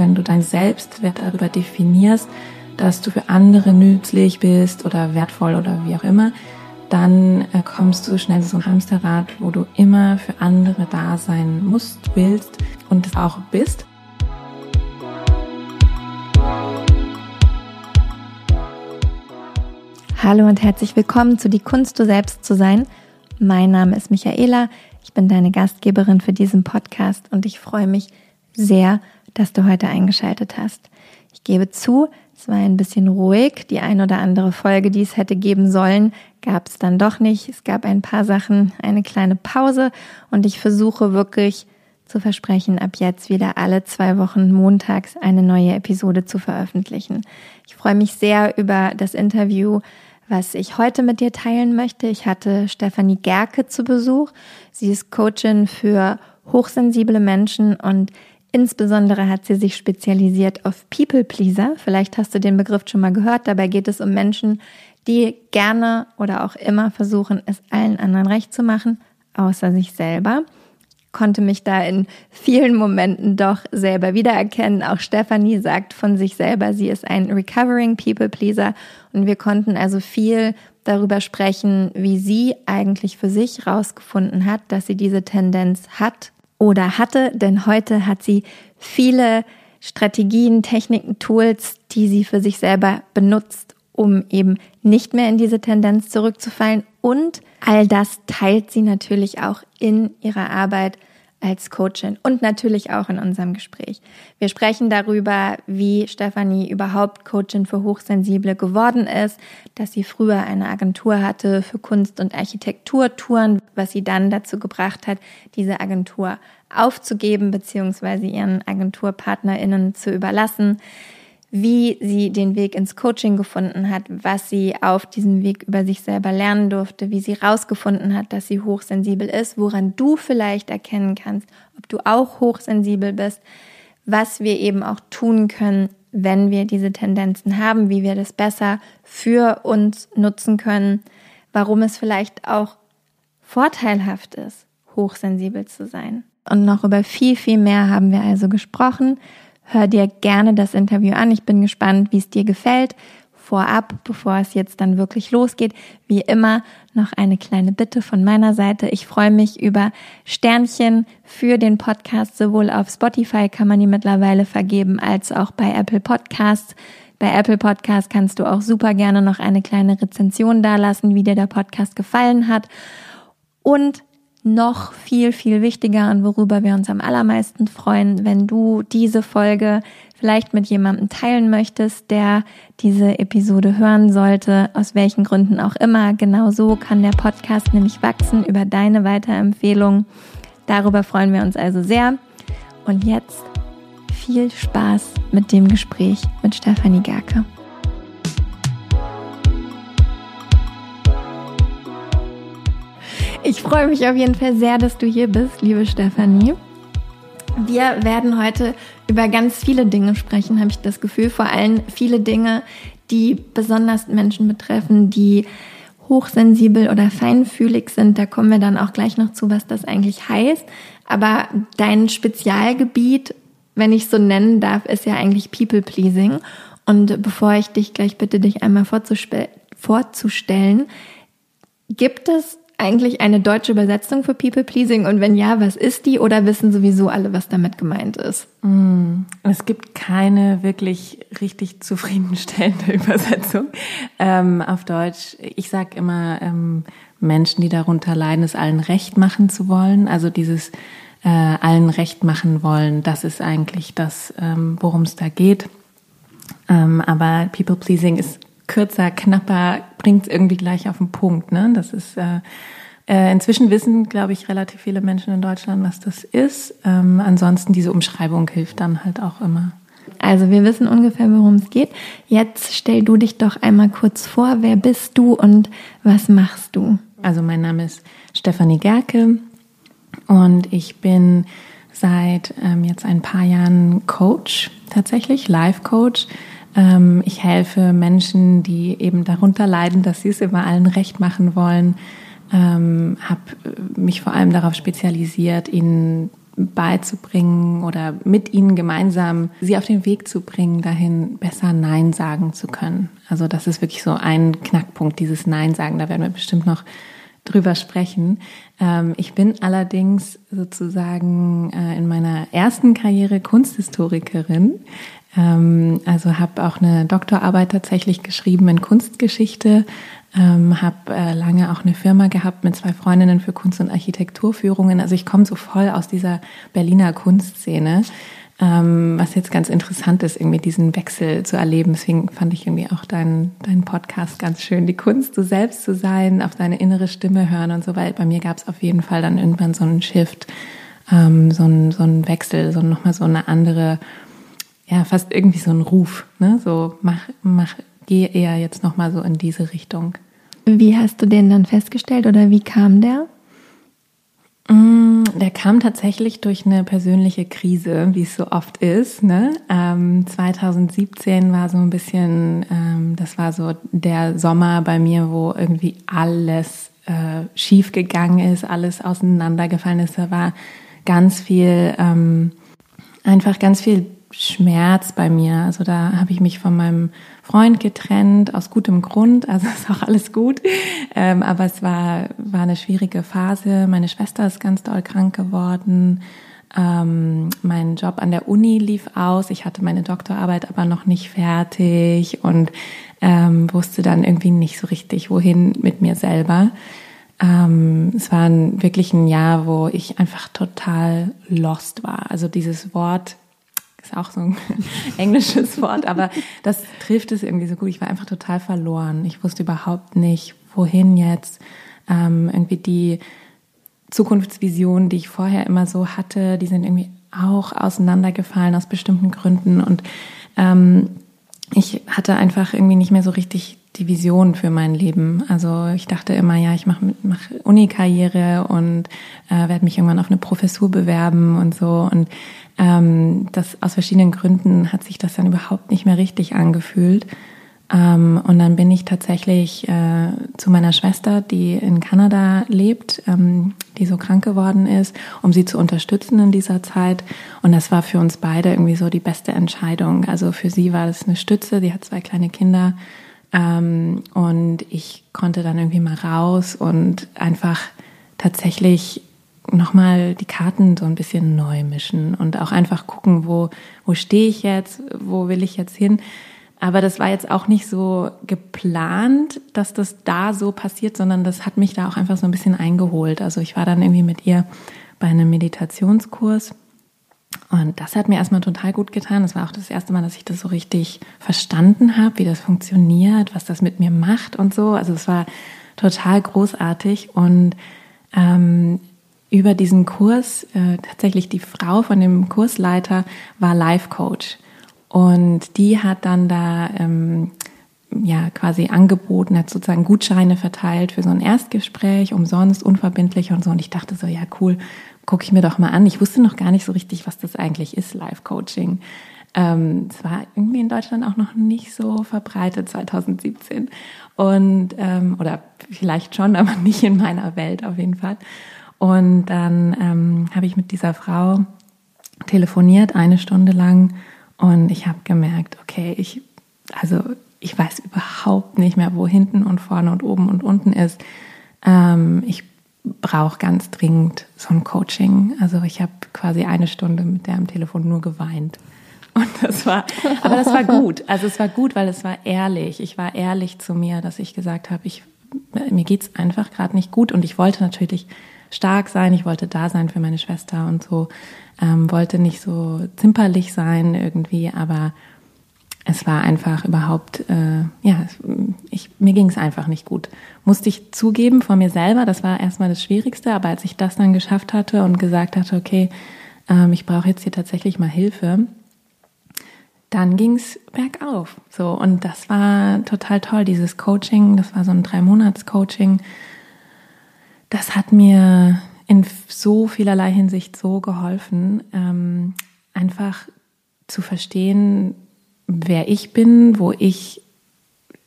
wenn du dein Selbstwert darüber definierst, dass du für andere nützlich bist oder wertvoll oder wie auch immer, dann äh, kommst du schnell so ein Hamsterrad, wo du immer für andere da sein musst, willst und es auch bist. Hallo und herzlich willkommen zu Die Kunst, du selbst zu sein. Mein Name ist Michaela, ich bin deine Gastgeberin für diesen Podcast und ich freue mich sehr, dass du heute eingeschaltet hast. Ich gebe zu, es war ein bisschen ruhig. Die ein oder andere Folge, die es hätte geben sollen, gab es dann doch nicht. Es gab ein paar Sachen, eine kleine Pause und ich versuche wirklich zu versprechen, ab jetzt wieder alle zwei Wochen montags eine neue Episode zu veröffentlichen. Ich freue mich sehr über das Interview was ich heute mit dir teilen möchte. Ich hatte Stefanie Gerke zu Besuch. Sie ist Coachin für hochsensible Menschen und insbesondere hat sie sich spezialisiert auf People Pleaser. Vielleicht hast du den Begriff schon mal gehört. Dabei geht es um Menschen, die gerne oder auch immer versuchen, es allen anderen recht zu machen, außer sich selber konnte mich da in vielen Momenten doch selber wiedererkennen. Auch Stephanie sagt von sich selber, sie ist ein Recovering People Pleaser und wir konnten also viel darüber sprechen, wie sie eigentlich für sich rausgefunden hat, dass sie diese Tendenz hat oder hatte, denn heute hat sie viele Strategien, Techniken, Tools, die sie für sich selber benutzt, um eben nicht mehr in diese Tendenz zurückzufallen. Und all das teilt sie natürlich auch in ihrer Arbeit als Coachin und natürlich auch in unserem Gespräch. Wir sprechen darüber, wie Stefanie überhaupt Coachin für Hochsensible geworden ist, dass sie früher eine Agentur hatte für Kunst- und Architekturtouren, was sie dann dazu gebracht hat, diese Agentur aufzugeben bzw. ihren Agenturpartnerinnen zu überlassen wie sie den Weg ins Coaching gefunden hat, was sie auf diesem Weg über sich selber lernen durfte, wie sie rausgefunden hat, dass sie hochsensibel ist, woran du vielleicht erkennen kannst, ob du auch hochsensibel bist, was wir eben auch tun können, wenn wir diese Tendenzen haben, wie wir das besser für uns nutzen können, warum es vielleicht auch vorteilhaft ist, hochsensibel zu sein. Und noch über viel, viel mehr haben wir also gesprochen. Hör dir gerne das Interview an. Ich bin gespannt, wie es dir gefällt. Vorab, bevor es jetzt dann wirklich losgeht, wie immer noch eine kleine Bitte von meiner Seite. Ich freue mich über Sternchen für den Podcast. Sowohl auf Spotify kann man die mittlerweile vergeben, als auch bei Apple Podcasts. Bei Apple Podcasts kannst du auch super gerne noch eine kleine Rezension dalassen, wie dir der Podcast gefallen hat. Und noch viel, viel wichtiger und worüber wir uns am allermeisten freuen, wenn du diese Folge vielleicht mit jemandem teilen möchtest, der diese Episode hören sollte, aus welchen Gründen auch immer. Genau so kann der Podcast nämlich wachsen über deine Weiterempfehlung. Darüber freuen wir uns also sehr. Und jetzt viel Spaß mit dem Gespräch mit Stefanie Gerke. Ich freue mich auf jeden Fall sehr, dass du hier bist, liebe Stefanie. Wir werden heute über ganz viele Dinge sprechen, habe ich das Gefühl. Vor allem viele Dinge, die besonders Menschen betreffen, die hochsensibel oder feinfühlig sind. Da kommen wir dann auch gleich noch zu, was das eigentlich heißt. Aber dein Spezialgebiet, wenn ich so nennen darf, ist ja eigentlich People Pleasing. Und bevor ich dich gleich bitte, dich einmal vorzustellen, gibt es eigentlich eine deutsche Übersetzung für People Pleasing? Und wenn ja, was ist die? Oder wissen sowieso alle, was damit gemeint ist? Mm, es gibt keine wirklich richtig zufriedenstellende Übersetzung ähm, auf Deutsch. Ich sage immer, ähm, Menschen, die darunter leiden, es allen recht machen zu wollen. Also dieses äh, allen recht machen wollen, das ist eigentlich das, ähm, worum es da geht. Ähm, aber People Pleasing ist kürzer, knapper, bringt es irgendwie gleich auf den Punkt. Ne? Das ist äh, äh, inzwischen wissen, glaube ich, relativ viele Menschen in Deutschland, was das ist. Ähm, ansonsten diese Umschreibung hilft dann halt auch immer. Also wir wissen ungefähr, worum es geht. Jetzt stell du dich doch einmal kurz vor. Wer bist du und was machst du? Also mein Name ist Stefanie Gerke und ich bin seit ähm, jetzt ein paar Jahren Coach, tatsächlich Life Coach ähm, ich helfe Menschen, die eben darunter leiden, dass sie es immer allen recht machen wollen. Ähm, habe mich vor allem darauf spezialisiert, ihnen beizubringen oder mit ihnen gemeinsam sie auf den Weg zu bringen, dahin besser Nein sagen zu können. Also das ist wirklich so ein Knackpunkt, dieses Nein sagen. Da werden wir bestimmt noch drüber sprechen. Ähm, ich bin allerdings sozusagen äh, in meiner ersten Karriere Kunsthistorikerin. Ähm, also habe auch eine Doktorarbeit tatsächlich geschrieben in Kunstgeschichte, ähm, habe äh, lange auch eine Firma gehabt mit zwei Freundinnen für Kunst- und Architekturführungen. Also ich komme so voll aus dieser Berliner Kunstszene, ähm, was jetzt ganz interessant ist, irgendwie diesen Wechsel zu erleben. Deswegen fand ich irgendwie auch deinen deinen Podcast ganz schön, die Kunst, du selbst zu sein, auf deine innere Stimme hören und so, weil bei mir gab es auf jeden Fall dann irgendwann so einen Shift, ähm, so einen so einen Wechsel, so nochmal so eine andere, ja, fast irgendwie so ein Ruf, ne? So mach, mach, gehe eher jetzt nochmal so in diese Richtung. Wie hast du den dann festgestellt oder wie kam der? Mm, der kam tatsächlich durch eine persönliche Krise, wie es so oft ist. Ne? Ähm, 2017 war so ein bisschen, ähm, das war so der Sommer bei mir, wo irgendwie alles äh, schief gegangen ist, alles auseinandergefallen ist. Da war ganz viel, ähm, einfach ganz viel Schmerz bei mir. Also da habe ich mich von meinem Freund getrennt, aus gutem Grund, also ist auch alles gut. Ähm, aber es war, war eine schwierige Phase. Meine Schwester ist ganz doll krank geworden. Ähm, mein Job an der Uni lief aus. Ich hatte meine Doktorarbeit aber noch nicht fertig und ähm, wusste dann irgendwie nicht so richtig, wohin mit mir selber. Ähm, es war ein, wirklich ein Jahr, wo ich einfach total lost war. Also dieses Wort ist auch so ein englisches Wort, aber das trifft es irgendwie so gut. Ich war einfach total verloren. Ich wusste überhaupt nicht, wohin jetzt. Ähm, irgendwie die Zukunftsvisionen, die ich vorher immer so hatte, die sind irgendwie auch auseinandergefallen aus bestimmten Gründen. Und ähm, ich hatte einfach irgendwie nicht mehr so richtig die Vision für mein Leben. Also ich dachte immer, ja, ich mache mach Uni-Karriere und äh, werde mich irgendwann auf eine Professur bewerben und so. Und ähm, das aus verschiedenen Gründen hat sich das dann überhaupt nicht mehr richtig angefühlt. Ähm, und dann bin ich tatsächlich äh, zu meiner Schwester, die in Kanada lebt, ähm, die so krank geworden ist, um sie zu unterstützen in dieser Zeit. Und das war für uns beide irgendwie so die beste Entscheidung. Also für sie war das eine Stütze. Sie hat zwei kleine Kinder. Ähm, und ich konnte dann irgendwie mal raus und einfach tatsächlich nochmal die Karten so ein bisschen neu mischen und auch einfach gucken, wo, wo stehe ich jetzt, wo will ich jetzt hin. Aber das war jetzt auch nicht so geplant, dass das da so passiert, sondern das hat mich da auch einfach so ein bisschen eingeholt. Also ich war dann irgendwie mit ihr bei einem Meditationskurs und das hat mir erstmal total gut getan. Das war auch das erste Mal, dass ich das so richtig verstanden habe, wie das funktioniert, was das mit mir macht und so. Also es war total großartig und ähm, über diesen Kurs, äh, tatsächlich die Frau von dem Kursleiter war Life Coach. Und die hat dann da ähm, ja quasi angeboten, hat sozusagen Gutscheine verteilt für so ein Erstgespräch, umsonst, unverbindlich und so. Und ich dachte so, ja cool, gucke ich mir doch mal an. Ich wusste noch gar nicht so richtig, was das eigentlich ist, Life Coaching. Ähm, es war irgendwie in Deutschland auch noch nicht so verbreitet 2017 und ähm, oder vielleicht schon, aber nicht in meiner Welt auf jeden Fall. Und dann ähm, habe ich mit dieser Frau telefoniert, eine Stunde lang. Und ich habe gemerkt, okay, ich, also ich weiß überhaupt nicht mehr, wo hinten und vorne und oben und unten ist. Ähm, ich brauche ganz dringend so ein Coaching. Also ich habe quasi eine Stunde mit der am Telefon nur geweint. Und das war, aber das war gut. Also es war gut, weil es war ehrlich. Ich war ehrlich zu mir, dass ich gesagt habe, ich, mir geht's einfach gerade nicht gut. Und ich wollte natürlich stark sein, ich wollte da sein für meine Schwester und so, ähm, wollte nicht so zimperlich sein irgendwie, aber es war einfach überhaupt, äh, ja, ich, mir ging es einfach nicht gut. Musste ich zugeben vor mir selber, das war erstmal das Schwierigste, aber als ich das dann geschafft hatte und gesagt hatte, okay, ähm, ich brauche jetzt hier tatsächlich mal Hilfe, dann ging's bergauf. So, und das war total toll, dieses Coaching, das war so ein Drei-Monats-Coaching das hat mir in so vielerlei Hinsicht so geholfen, ähm, einfach zu verstehen, wer ich bin, wo ich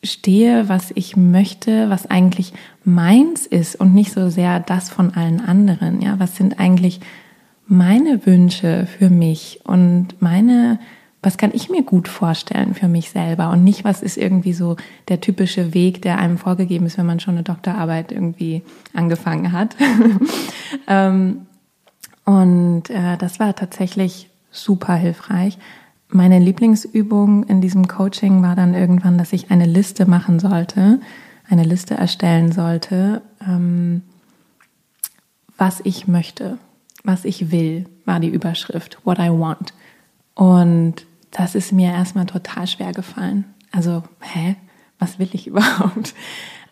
stehe, was ich möchte, was eigentlich meins ist und nicht so sehr das von allen anderen. Ja, was sind eigentlich meine Wünsche für mich und meine, was kann ich mir gut vorstellen für mich selber und nicht, was ist irgendwie so der typische Weg, der einem vorgegeben ist, wenn man schon eine Doktorarbeit irgendwie angefangen hat. ähm, und äh, das war tatsächlich super hilfreich. Meine Lieblingsübung in diesem Coaching war dann irgendwann, dass ich eine Liste machen sollte, eine Liste erstellen sollte, ähm, was ich möchte, was ich will, war die Überschrift, what I want. Und das ist mir erstmal total schwer gefallen. Also, hä, was will ich überhaupt?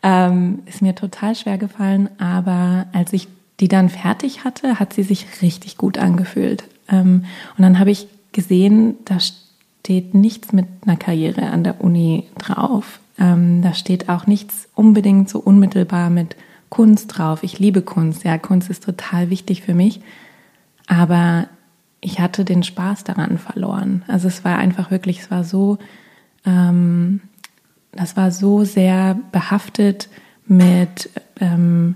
Ähm, ist mir total schwer gefallen, aber als ich die dann fertig hatte, hat sie sich richtig gut angefühlt. Ähm, und dann habe ich gesehen, da steht nichts mit einer Karriere an der Uni drauf. Ähm, da steht auch nichts unbedingt so unmittelbar mit Kunst drauf. Ich liebe Kunst. Ja, Kunst ist total wichtig für mich. Aber ich hatte den Spaß daran verloren. Also es war einfach wirklich, es war so, ähm, das war so sehr behaftet mit ähm,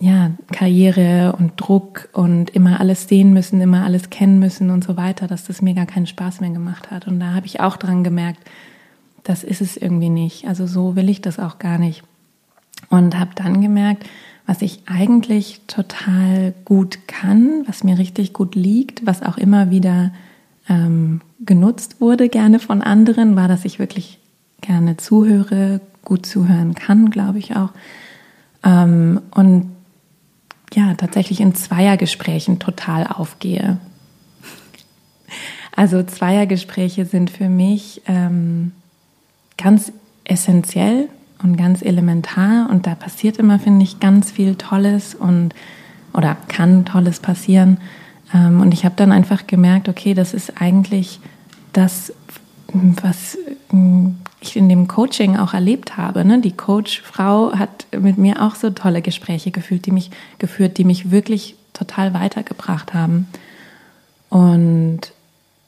ja, Karriere und Druck und immer alles sehen müssen, immer alles kennen müssen und so weiter, dass das mir gar keinen Spaß mehr gemacht hat. Und da habe ich auch dran gemerkt, das ist es irgendwie nicht. Also so will ich das auch gar nicht. Und habe dann gemerkt, was ich eigentlich total gut kann, was mir richtig gut liegt, was auch immer wieder ähm, genutzt wurde, gerne von anderen, war, dass ich wirklich gerne zuhöre, gut zuhören kann, glaube ich auch. Ähm, und ja, tatsächlich in Zweiergesprächen total aufgehe. Also Zweiergespräche sind für mich ähm, ganz essentiell und ganz elementar und da passiert immer, finde ich, ganz viel Tolles und oder kann Tolles passieren. Ähm, und ich habe dann einfach gemerkt, okay, das ist eigentlich das, was ich in dem Coaching auch erlebt habe. Ne? Die Coachfrau hat mit mir auch so tolle Gespräche gefühlt, die mich geführt, die mich wirklich total weitergebracht haben. Und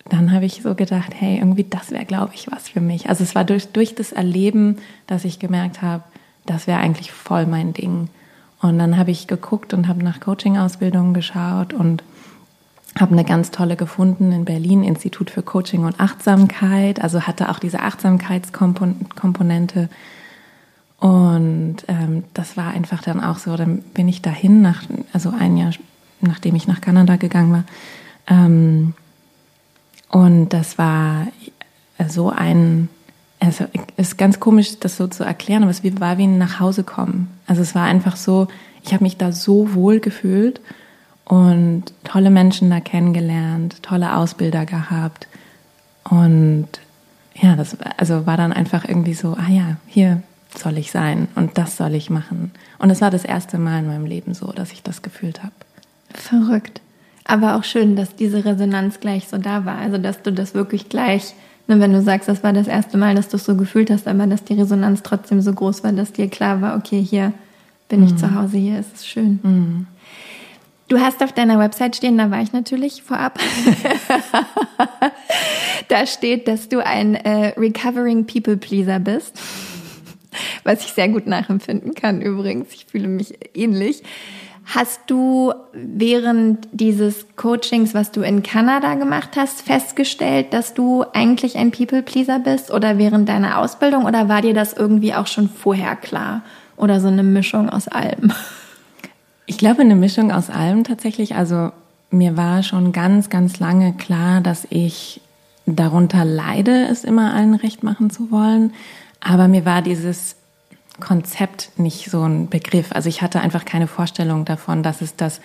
dann habe ich so gedacht, hey, irgendwie das wäre, glaube ich, was für mich. Also es war durch, durch das Erleben, dass ich gemerkt habe, das wäre eigentlich voll mein Ding. Und dann habe ich geguckt und habe nach Coaching-Ausbildungen geschaut und habe eine ganz tolle gefunden in Berlin, Institut für Coaching und Achtsamkeit, also hatte auch diese Achtsamkeitskomponente. Und ähm, das war einfach dann auch so, dann bin ich dahin, nach, also ein Jahr nachdem ich nach Kanada gegangen war. Ähm, und das war so ein, also ist ganz komisch, das so zu erklären, aber es war wie ein nach Hause kommen. Also es war einfach so, ich habe mich da so wohl gefühlt und tolle Menschen da kennengelernt, tolle Ausbilder gehabt. Und ja, das also war dann einfach irgendwie so, ah ja, hier soll ich sein und das soll ich machen. Und es war das erste Mal in meinem Leben so, dass ich das gefühlt habe. Verrückt. Aber auch schön, dass diese Resonanz gleich so da war. Also, dass du das wirklich gleich, ne, wenn du sagst, das war das erste Mal, dass du es so gefühlt hast, aber dass die Resonanz trotzdem so groß war, dass dir klar war, okay, hier bin mhm. ich zu Hause, hier ist es schön. Mhm. Du hast auf deiner Website stehen, da war ich natürlich vorab. da steht, dass du ein äh, Recovering People Pleaser bist. Was ich sehr gut nachempfinden kann übrigens. Ich fühle mich ähnlich. Hast du während dieses Coachings, was du in Kanada gemacht hast, festgestellt, dass du eigentlich ein People Pleaser bist oder während deiner Ausbildung oder war dir das irgendwie auch schon vorher klar oder so eine Mischung aus allem? Ich glaube, eine Mischung aus allem tatsächlich. Also mir war schon ganz, ganz lange klar, dass ich darunter leide, es immer allen recht machen zu wollen. Aber mir war dieses Konzept nicht so ein Begriff. Also ich hatte einfach keine Vorstellung davon, dass es das,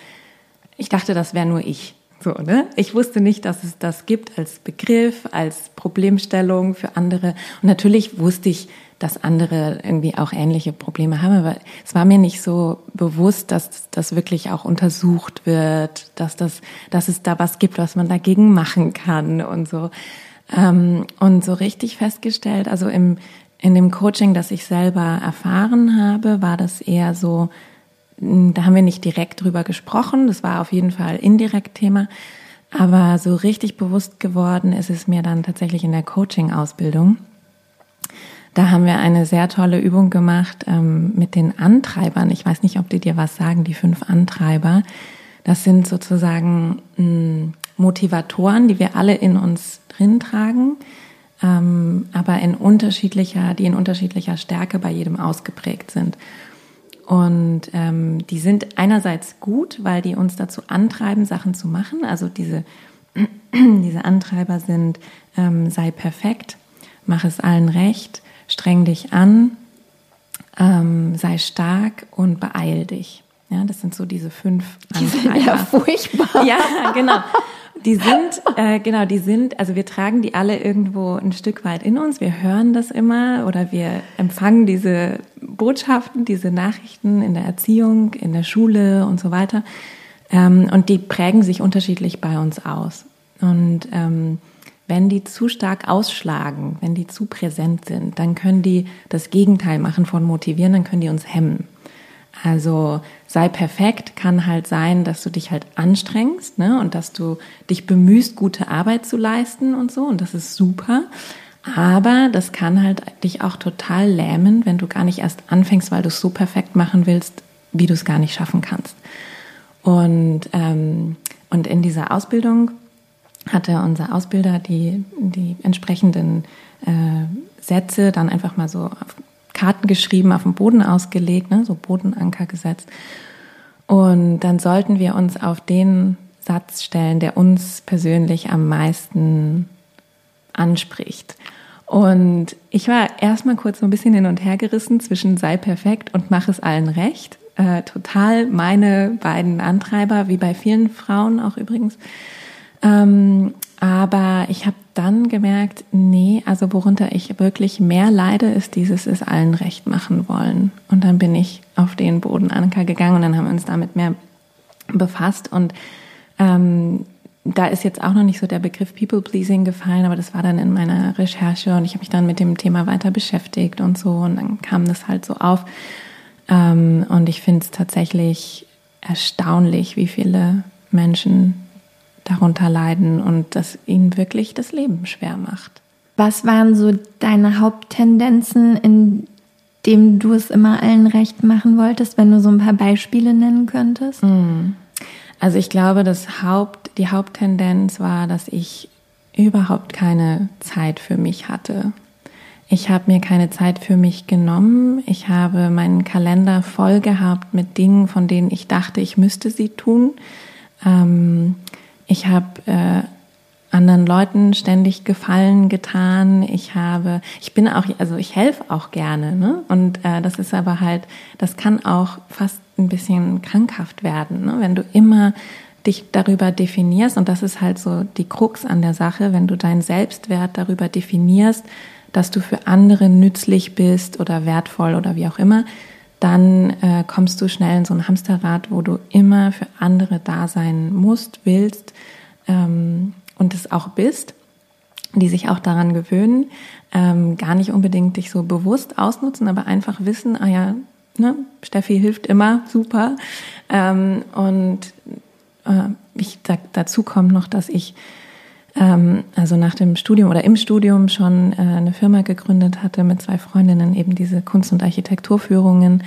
ich dachte, das wäre nur ich. So, ne? Ich wusste nicht, dass es das gibt als Begriff, als Problemstellung für andere. Und natürlich wusste ich, dass andere irgendwie auch ähnliche Probleme haben, aber es war mir nicht so bewusst, dass das wirklich auch untersucht wird, dass das, dass es da was gibt, was man dagegen machen kann und so. Ähm, und so richtig festgestellt, also im, in dem Coaching, das ich selber erfahren habe, war das eher so, da haben wir nicht direkt drüber gesprochen, das war auf jeden Fall indirekt Thema, aber so richtig bewusst geworden ist es mir dann tatsächlich in der Coaching-Ausbildung. Da haben wir eine sehr tolle Übung gemacht ähm, mit den Antreibern. Ich weiß nicht, ob die dir was sagen, die fünf Antreiber. Das sind sozusagen mh, hm, Motivatoren, die wir alle in uns drin tragen, ähm, aber in unterschiedlicher, die in unterschiedlicher Stärke bei jedem ausgeprägt sind. Und ähm, die sind einerseits gut, weil die uns dazu antreiben, Sachen zu machen. Also diese, diese Antreiber sind, ähm, sei perfekt, mach es allen recht, streng dich an, ähm, sei stark und beeil dich. Ja, das sind so diese fünf Antreiber. Die sind ja furchtbar. Ja, genau. Die sind, äh, genau, die sind, also wir tragen die alle irgendwo ein Stück weit in uns. Wir hören das immer oder wir empfangen diese Botschaften, diese Nachrichten in der Erziehung, in der Schule und so weiter. Ähm, und die prägen sich unterschiedlich bei uns aus. Und ähm, wenn die zu stark ausschlagen, wenn die zu präsent sind, dann können die das Gegenteil machen von motivieren, dann können die uns hemmen. Also sei perfekt kann halt sein, dass du dich halt anstrengst ne, und dass du dich bemühst, gute Arbeit zu leisten und so und das ist super. Aber das kann halt dich auch total lähmen, wenn du gar nicht erst anfängst, weil du es so perfekt machen willst, wie du es gar nicht schaffen kannst. Und, ähm, und in dieser Ausbildung hatte unser Ausbilder die, die entsprechenden äh, Sätze dann einfach mal so auf Karten geschrieben, auf dem Boden ausgelegt, ne, so Bodenanker gesetzt. Und dann sollten wir uns auf den Satz stellen, der uns persönlich am meisten anspricht. Und ich war erstmal kurz so ein bisschen hin und her gerissen zwischen sei perfekt und mach es allen recht. Äh, total meine beiden Antreiber, wie bei vielen Frauen auch übrigens. Ähm, aber ich habe dann gemerkt, nee, also worunter ich wirklich mehr leide, ist dieses es allen recht machen wollen. Und dann bin ich auf den Bodenanker gegangen und dann haben wir uns damit mehr befasst. Und ähm, da ist jetzt auch noch nicht so der Begriff People Pleasing gefallen, aber das war dann in meiner Recherche und ich habe mich dann mit dem Thema weiter beschäftigt und so und dann kam das halt so auf. Ähm, und ich finde es tatsächlich erstaunlich, wie viele Menschen darunter leiden und das ihnen wirklich das Leben schwer macht. Was waren so deine Haupttendenzen, in dem du es immer allen recht machen wolltest, wenn du so ein paar Beispiele nennen könntest? Hm. Also ich glaube, das Haupt, die Haupttendenz war, dass ich überhaupt keine Zeit für mich hatte. Ich habe mir keine Zeit für mich genommen. Ich habe meinen Kalender voll gehabt mit Dingen, von denen ich dachte, ich müsste sie tun. Ähm, ich habe äh, anderen Leuten ständig Gefallen getan. Ich habe, ich bin auch, also ich helfe auch gerne, ne? Und äh, das ist aber halt, das kann auch fast ein bisschen krankhaft werden, ne? wenn du immer dich darüber definierst und das ist halt so die Krux an der Sache, wenn du deinen Selbstwert darüber definierst, dass du für andere nützlich bist oder wertvoll oder wie auch immer, dann äh, kommst du schnell in so ein Hamsterrad, wo du immer für andere da sein musst, willst ähm, und es auch bist, die sich auch daran gewöhnen, ähm, gar nicht unbedingt dich so bewusst ausnutzen, aber einfach wissen, ah ja, ne, Steffi hilft immer, super. Ähm, und äh, ich, da, dazu kommt noch, dass ich ähm, also nach dem Studium oder im Studium schon äh, eine Firma gegründet hatte mit zwei Freundinnen, eben diese Kunst- und Architekturführungen.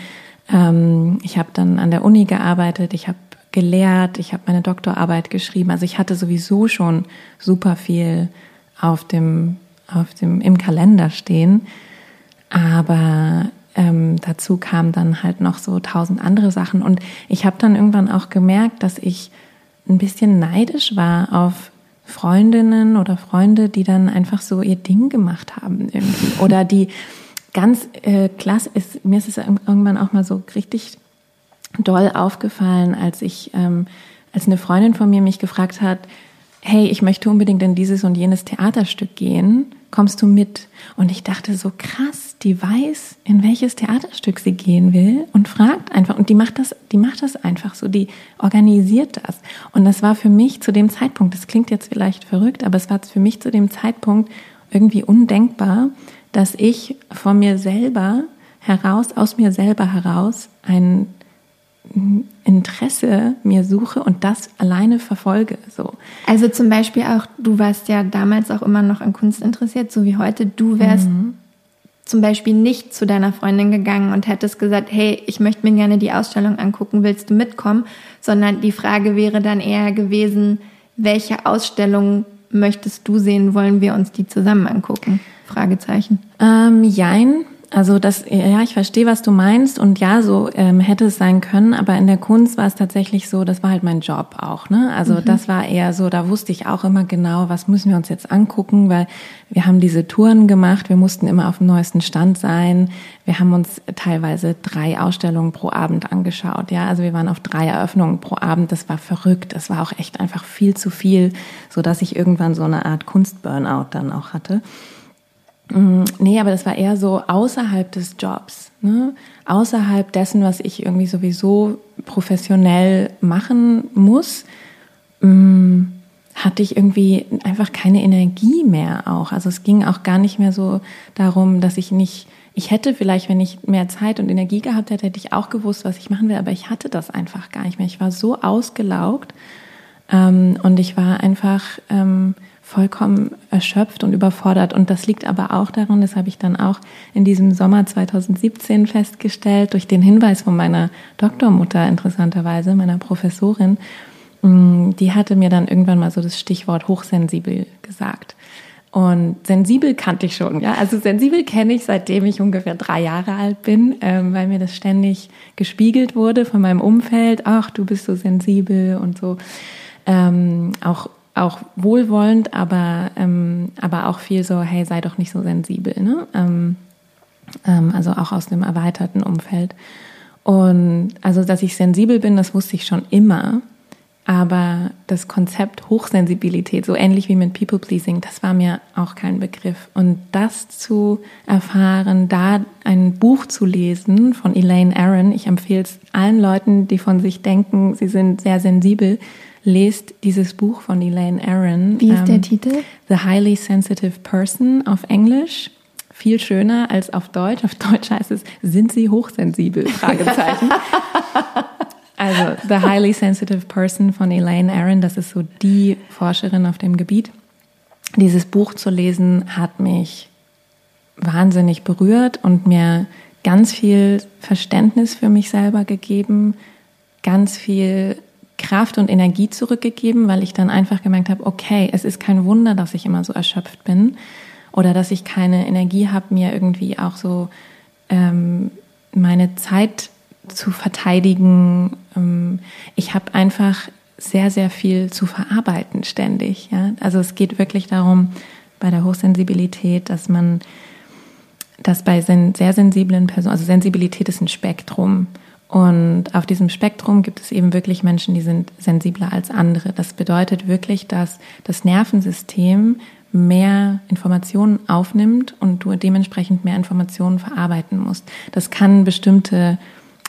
Ähm, ich habe dann an der Uni gearbeitet, ich habe gelehrt, ich habe meine Doktorarbeit geschrieben. Also ich hatte sowieso schon super viel auf dem, auf dem, im Kalender stehen. Aber ähm, dazu kamen dann halt noch so tausend andere Sachen. Und ich habe dann irgendwann auch gemerkt, dass ich ein bisschen neidisch war auf Freundinnen oder Freunde, die dann einfach so ihr Ding gemacht haben irgendwie. Oder die ganz äh, klasse ist, mir ist es irgendwann auch mal so richtig doll aufgefallen, als ich, ähm, als eine Freundin von mir mich gefragt hat, hey, ich möchte unbedingt in dieses und jenes Theaterstück gehen, kommst du mit? Und ich dachte so krass, die weiß, in welches Theaterstück sie gehen will und fragt einfach und die macht das, die macht das einfach so, die organisiert das. Und das war für mich zu dem Zeitpunkt, das klingt jetzt vielleicht verrückt, aber es war für mich zu dem Zeitpunkt irgendwie undenkbar, dass ich von mir selber heraus, aus mir selber heraus ein Interesse mir suche und das alleine verfolge. So. Also zum Beispiel auch, du warst ja damals auch immer noch an Kunst interessiert, so wie heute. Du wärst mhm. zum Beispiel nicht zu deiner Freundin gegangen und hättest gesagt, hey, ich möchte mir gerne die Ausstellung angucken, willst du mitkommen? Sondern die Frage wäre dann eher gewesen, welche Ausstellung möchtest du sehen, wollen wir uns die zusammen angucken? Fragezeichen. Ähm, jein. Also das, ja, ich verstehe, was du meinst. Und ja, so ähm, hätte es sein können, aber in der Kunst war es tatsächlich so, das war halt mein Job auch, ne? Also mhm. das war eher so, da wusste ich auch immer genau, was müssen wir uns jetzt angucken, weil wir haben diese Touren gemacht, wir mussten immer auf dem neuesten Stand sein, wir haben uns teilweise drei Ausstellungen pro Abend angeschaut, ja, also wir waren auf drei Eröffnungen pro Abend, das war verrückt, das war auch echt einfach viel zu viel, so dass ich irgendwann so eine Art Kunstburnout dann auch hatte. Mm, nee, aber das war eher so außerhalb des Jobs, ne? außerhalb dessen, was ich irgendwie sowieso professionell machen muss, mm, hatte ich irgendwie einfach keine Energie mehr auch. Also es ging auch gar nicht mehr so darum, dass ich nicht, ich hätte vielleicht, wenn ich mehr Zeit und Energie gehabt hätte, hätte ich auch gewusst, was ich machen will, aber ich hatte das einfach gar nicht mehr. Ich war so ausgelaugt ähm, und ich war einfach ähm, vollkommen erschöpft und überfordert. Und das liegt aber auch daran, das habe ich dann auch in diesem Sommer 2017 festgestellt, durch den Hinweis von meiner Doktormutter interessanterweise, meiner Professorin. Mm, die hatte mir dann irgendwann mal so das Stichwort hochsensibel gesagt. Und sensibel kannte ich schon, ja. Also sensibel kenne ich, seitdem ich ungefähr drei Jahre alt bin, ähm, weil mir das ständig gespiegelt wurde von meinem Umfeld. Ach, du bist so sensibel und so. Ähm, auch auch wohlwollend, aber, ähm, aber auch viel so, hey, sei doch nicht so sensibel. Ne? Ähm, ähm, also auch aus dem erweiterten Umfeld. Und also, dass ich sensibel bin, das wusste ich schon immer. Aber das Konzept Hochsensibilität, so ähnlich wie mit People Pleasing, das war mir auch kein Begriff. Und das zu erfahren, da ein Buch zu lesen von Elaine Aaron, ich empfehle es allen Leuten, die von sich denken, sie sind sehr sensibel, lest dieses Buch von Elaine Aaron. Wie ist ähm, der Titel? The Highly Sensitive Person auf Englisch. Viel schöner als auf Deutsch. Auf Deutsch heißt es, sind Sie hochsensibel? Fragezeichen. also, The Highly Sensitive Person von Elaine Aaron, das ist so die Forscherin auf dem Gebiet. Dieses Buch zu lesen hat mich wahnsinnig berührt und mir ganz viel Verständnis für mich selber gegeben, ganz viel Kraft und Energie zurückgegeben, weil ich dann einfach gemerkt habe, okay, es ist kein Wunder, dass ich immer so erschöpft bin oder dass ich keine Energie habe, mir irgendwie auch so ähm, meine Zeit zu verteidigen. Ähm, ich habe einfach sehr, sehr viel zu verarbeiten ständig. Ja? Also es geht wirklich darum, bei der Hochsensibilität, dass man, dass bei sehr sensiblen Personen, also Sensibilität ist ein Spektrum. Und auf diesem Spektrum gibt es eben wirklich Menschen, die sind sensibler als andere. Das bedeutet wirklich, dass das Nervensystem mehr Informationen aufnimmt und du dementsprechend mehr Informationen verarbeiten musst. Das kann bestimmte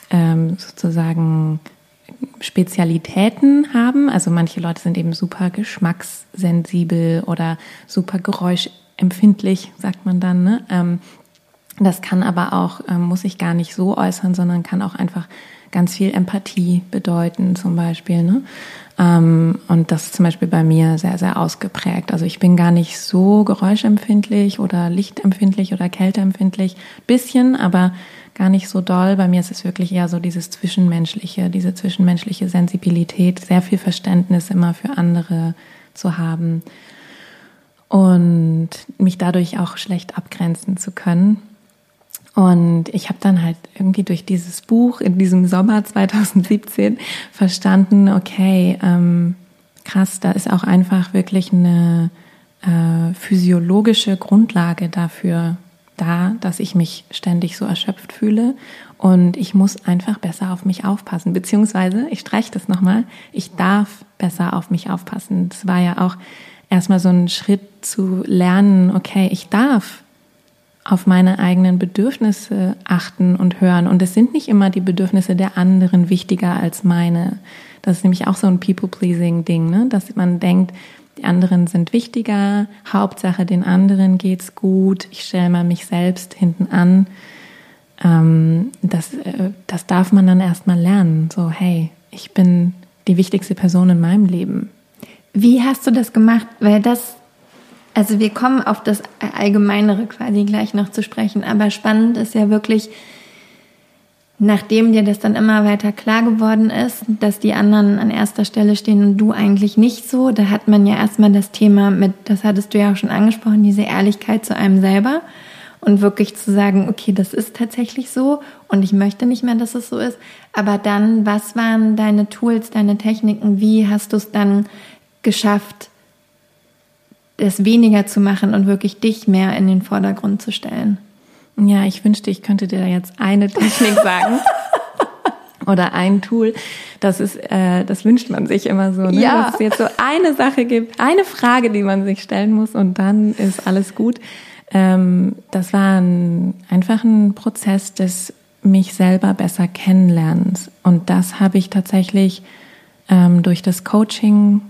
ähm, sozusagen Spezialitäten haben. Also manche Leute sind eben super geschmackssensibel oder super geräuschempfindlich, sagt man dann. Ne? Ähm, das kann aber auch, ähm, muss ich gar nicht so äußern, sondern kann auch einfach ganz viel Empathie bedeuten, zum Beispiel. Ne? Ähm, und das ist zum Beispiel bei mir sehr, sehr ausgeprägt. Also ich bin gar nicht so geräuschempfindlich oder lichtempfindlich oder kälteempfindlich. Bisschen, aber gar nicht so doll. Bei mir ist es wirklich eher so dieses Zwischenmenschliche, diese zwischenmenschliche Sensibilität, sehr viel Verständnis immer für andere zu haben und mich dadurch auch schlecht abgrenzen zu können. Und ich habe dann halt irgendwie durch dieses Buch in diesem Sommer 2017 verstanden, okay, ähm, krass, da ist auch einfach wirklich eine äh, physiologische Grundlage dafür da, dass ich mich ständig so erschöpft fühle. Und ich muss einfach besser auf mich aufpassen. Beziehungsweise, ich streiche das nochmal, ich darf besser auf mich aufpassen. Das war ja auch erstmal so ein Schritt zu lernen, okay, ich darf auf meine eigenen Bedürfnisse achten und hören. Und es sind nicht immer die Bedürfnisse der anderen wichtiger als meine. Das ist nämlich auch so ein People-Pleasing-Ding, ne? dass man denkt, die anderen sind wichtiger, Hauptsache den anderen geht's gut, ich stelle mal mich selbst hinten an. Ähm, das, äh, das darf man dann erstmal lernen. So, hey, ich bin die wichtigste Person in meinem Leben. Wie hast du das gemacht? Weil das Also wir kommen auf das Allgemeinere quasi gleich noch zu sprechen, aber spannend ist ja wirklich, nachdem dir das dann immer weiter klar geworden ist, dass die anderen an erster Stelle stehen und du eigentlich nicht so, da hat man ja erstmal das Thema mit, das hattest du ja auch schon angesprochen, diese Ehrlichkeit zu einem selber und wirklich zu sagen, okay, das ist tatsächlich so und ich möchte nicht mehr, dass es so ist. Aber dann, was waren deine Tools, deine Techniken? Wie hast du es dann geschafft, es weniger zu machen und wirklich dich mehr in den Vordergrund zu stellen? Ja, ich wünschte, ich könnte dir jetzt eine Technik sagen. oder ein Tool. Das ist, äh, das wünscht man sich immer so, ne? ja. dass es jetzt so eine Sache gibt, eine Frage, die man sich stellen muss und dann ist alles gut. Ähm, das war ein, einfach ein Prozess des mich selber besser kennenlernens. Und das habe ich tatsächlich ähm, durch das Coaching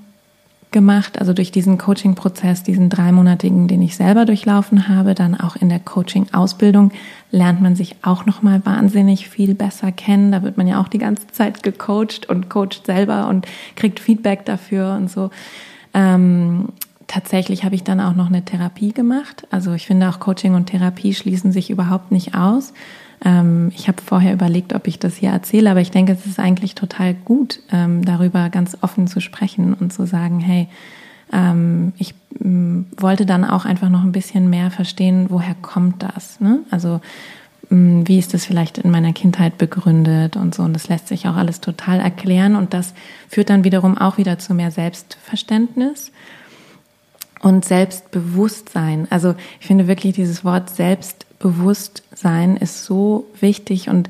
gemacht, also durch diesen Coaching-Prozess, diesen dreimonatigen, den ich selber durchlaufen habe, dann auch in der Coaching-Ausbildung lernt man sich auch noch mal wahnsinnig viel besser kennen. Da wird man ja auch die ganze Zeit gecoacht und coacht selber und kriegt Feedback dafür und so. Ähm, tatsächlich habe ich dann auch noch eine Therapie gemacht. Also ich finde auch Coaching und Therapie schließen sich überhaupt nicht aus. Ähm, ich habe vorher überlegt, ob ich das hier erzähle, aber ich denke, es ist eigentlich total gut, ähm, darüber ganz offen zu sprechen und zu sagen, hey, ähm, ich wollte dann auch einfach noch ein bisschen mehr verstehen, woher kommt das? Ne? Also wie ist das vielleicht in meiner Kindheit begründet und so. Und das lässt sich auch alles total erklären. Und das führt dann wiederum auch wieder zu mehr Selbstverständnis und Selbstbewusstsein. Also ich finde wirklich dieses Wort Selbstbewusstsein ist so wichtig und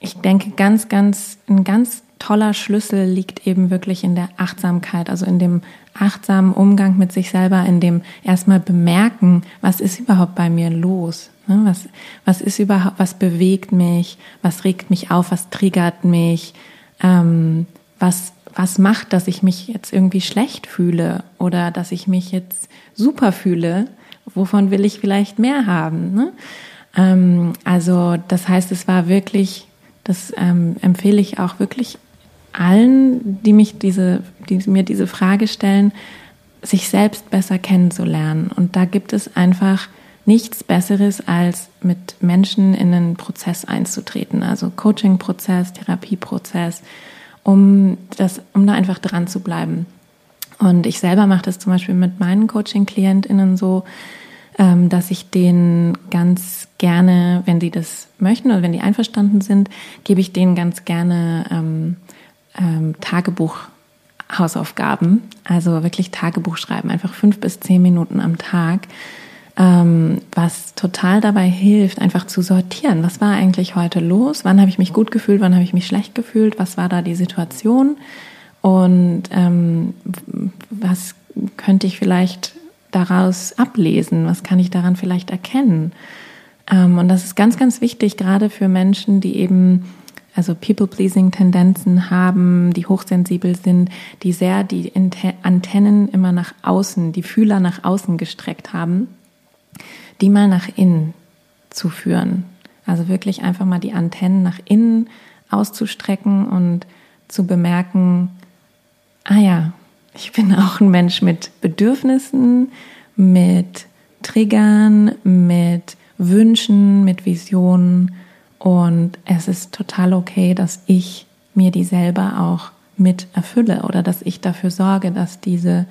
ich denke ganz, ganz, ein ganz toller Schlüssel liegt eben wirklich in der Achtsamkeit, also in dem achtsamen Umgang mit sich selber, in dem erstmal bemerken, was ist überhaupt bei mir los? Ne? Was, was ist überhaupt, was bewegt mich? Was regt mich auf? Was triggert mich? Ähm, was was macht, dass ich mich jetzt irgendwie schlecht fühle oder dass ich mich jetzt super fühle, wovon will ich vielleicht mehr haben. Ne? Ähm, also das heißt, es war wirklich, das ähm, empfehle ich auch wirklich allen, die mich diese, die mir diese Frage stellen, sich selbst besser kennenzulernen. Und da gibt es einfach nichts Besseres, als mit Menschen in einen Prozess einzutreten. Also Coaching-Prozess, Therapieprozess um das, um da einfach dran zu bleiben. Und ich selber mache das zum Beispiel mit meinen Coaching-KlientInnen so, ähm, dass ich denen ganz gerne, wenn die das möchten oder wenn die einverstanden sind, gebe ich denen ganz gerne ähm, ähm, Tagebuch Hausaufgaben, also wirklich Tagebuch schreiben, einfach fünf bis zehn Minuten am Tag, ähm, was total dabei hilft, einfach zu sortieren. Was war eigentlich heute los? Wann habe ich mich gut gefühlt? Wann habe ich mich schlecht gefühlt? Was war da die Situation? Und ähm, was könnte ich vielleicht daraus ablesen? Was kann ich daran vielleicht erkennen? Ähm, und das ist ganz, ganz wichtig, gerade für Menschen, die eben also People-Pleasing-Tendenzen haben, die hochsensibel sind, die sehr die Antennen immer nach außen, die Fühler nach außen gestreckt haben die mal nach innen zu führen. Also wirklich einfach mal die Antennen nach innen auszustrecken und zu bemerken, ah ja, ich bin auch ein Mensch mit Bedürfnissen, mit Triggern, mit Wünschen, mit Visionen und es ist total okay, dass ich mir die selber auch mit erfülle oder dass ich dafür sorge, dass diese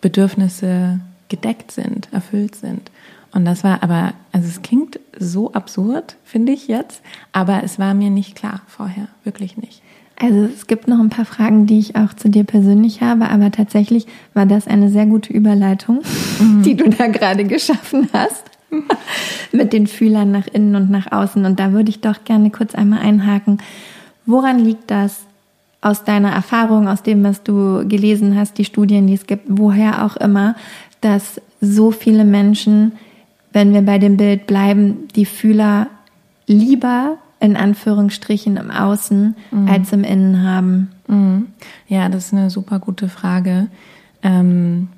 Bedürfnisse gedeckt sind, erfüllt sind. Und das war aber, also es klingt so absurd, finde ich jetzt, aber es war mir nicht klar vorher, wirklich nicht. Also es gibt noch ein paar Fragen, die ich auch zu dir persönlich habe, aber tatsächlich war das eine sehr gute Überleitung, mhm. die du da gerade geschaffen hast. Mit den Fühlern nach innen und nach außen. Und da würde ich doch gerne kurz einmal einhaken. Woran liegt das aus deiner Erfahrung, aus dem, was du gelesen hast, die Studien, die es gibt, woher auch immer, dass so viele Menschen wenn wir bei dem Bild bleiben, die Fühler lieber in Anführungsstrichen im Außen mhm. als im Innen haben? Mhm. Ja, das ist eine super gute Frage. Ähm,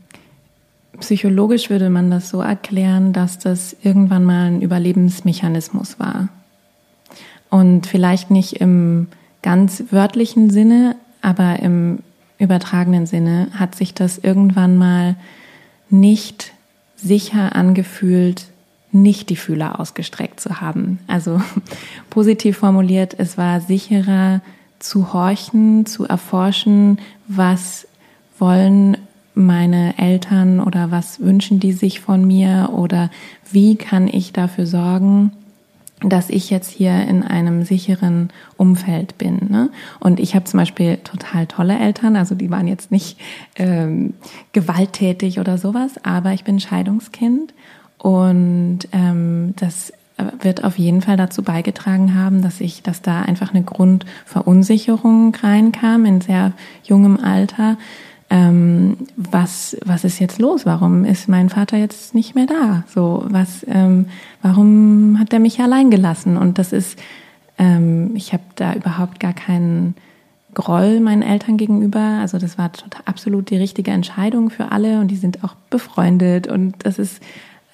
psychologisch würde man das so erklären, dass das irgendwann mal ein Überlebensmechanismus war. Und vielleicht nicht im ganz wörtlichen Sinne, aber im übertragenen Sinne hat sich das irgendwann mal nicht sicher angefühlt, nicht die Fühler ausgestreckt zu haben. Also positiv formuliert, es war sicherer zu horchen, zu erforschen, was wollen meine Eltern oder was wünschen die sich von mir oder wie kann ich dafür sorgen, dass ich jetzt hier in einem sicheren Umfeld bin. Ne? Und ich habe zum Beispiel total tolle Eltern, also die waren jetzt nicht ähm, gewalttätig oder sowas, aber ich bin Scheidungskind und ähm, das wird auf jeden Fall dazu beigetragen haben, dass ich, dass da einfach eine Grundverunsicherung reinkam in sehr jungem Alter. Ähm, was, was ist jetzt los? Warum ist mein Vater jetzt nicht mehr da? So, was, ähm, warum hat er mich allein gelassen? Und das ist, ähm, ich habe da überhaupt gar keinen Groll meinen Eltern gegenüber. Also das war absolut die richtige Entscheidung für alle und die sind auch befreundet und das ist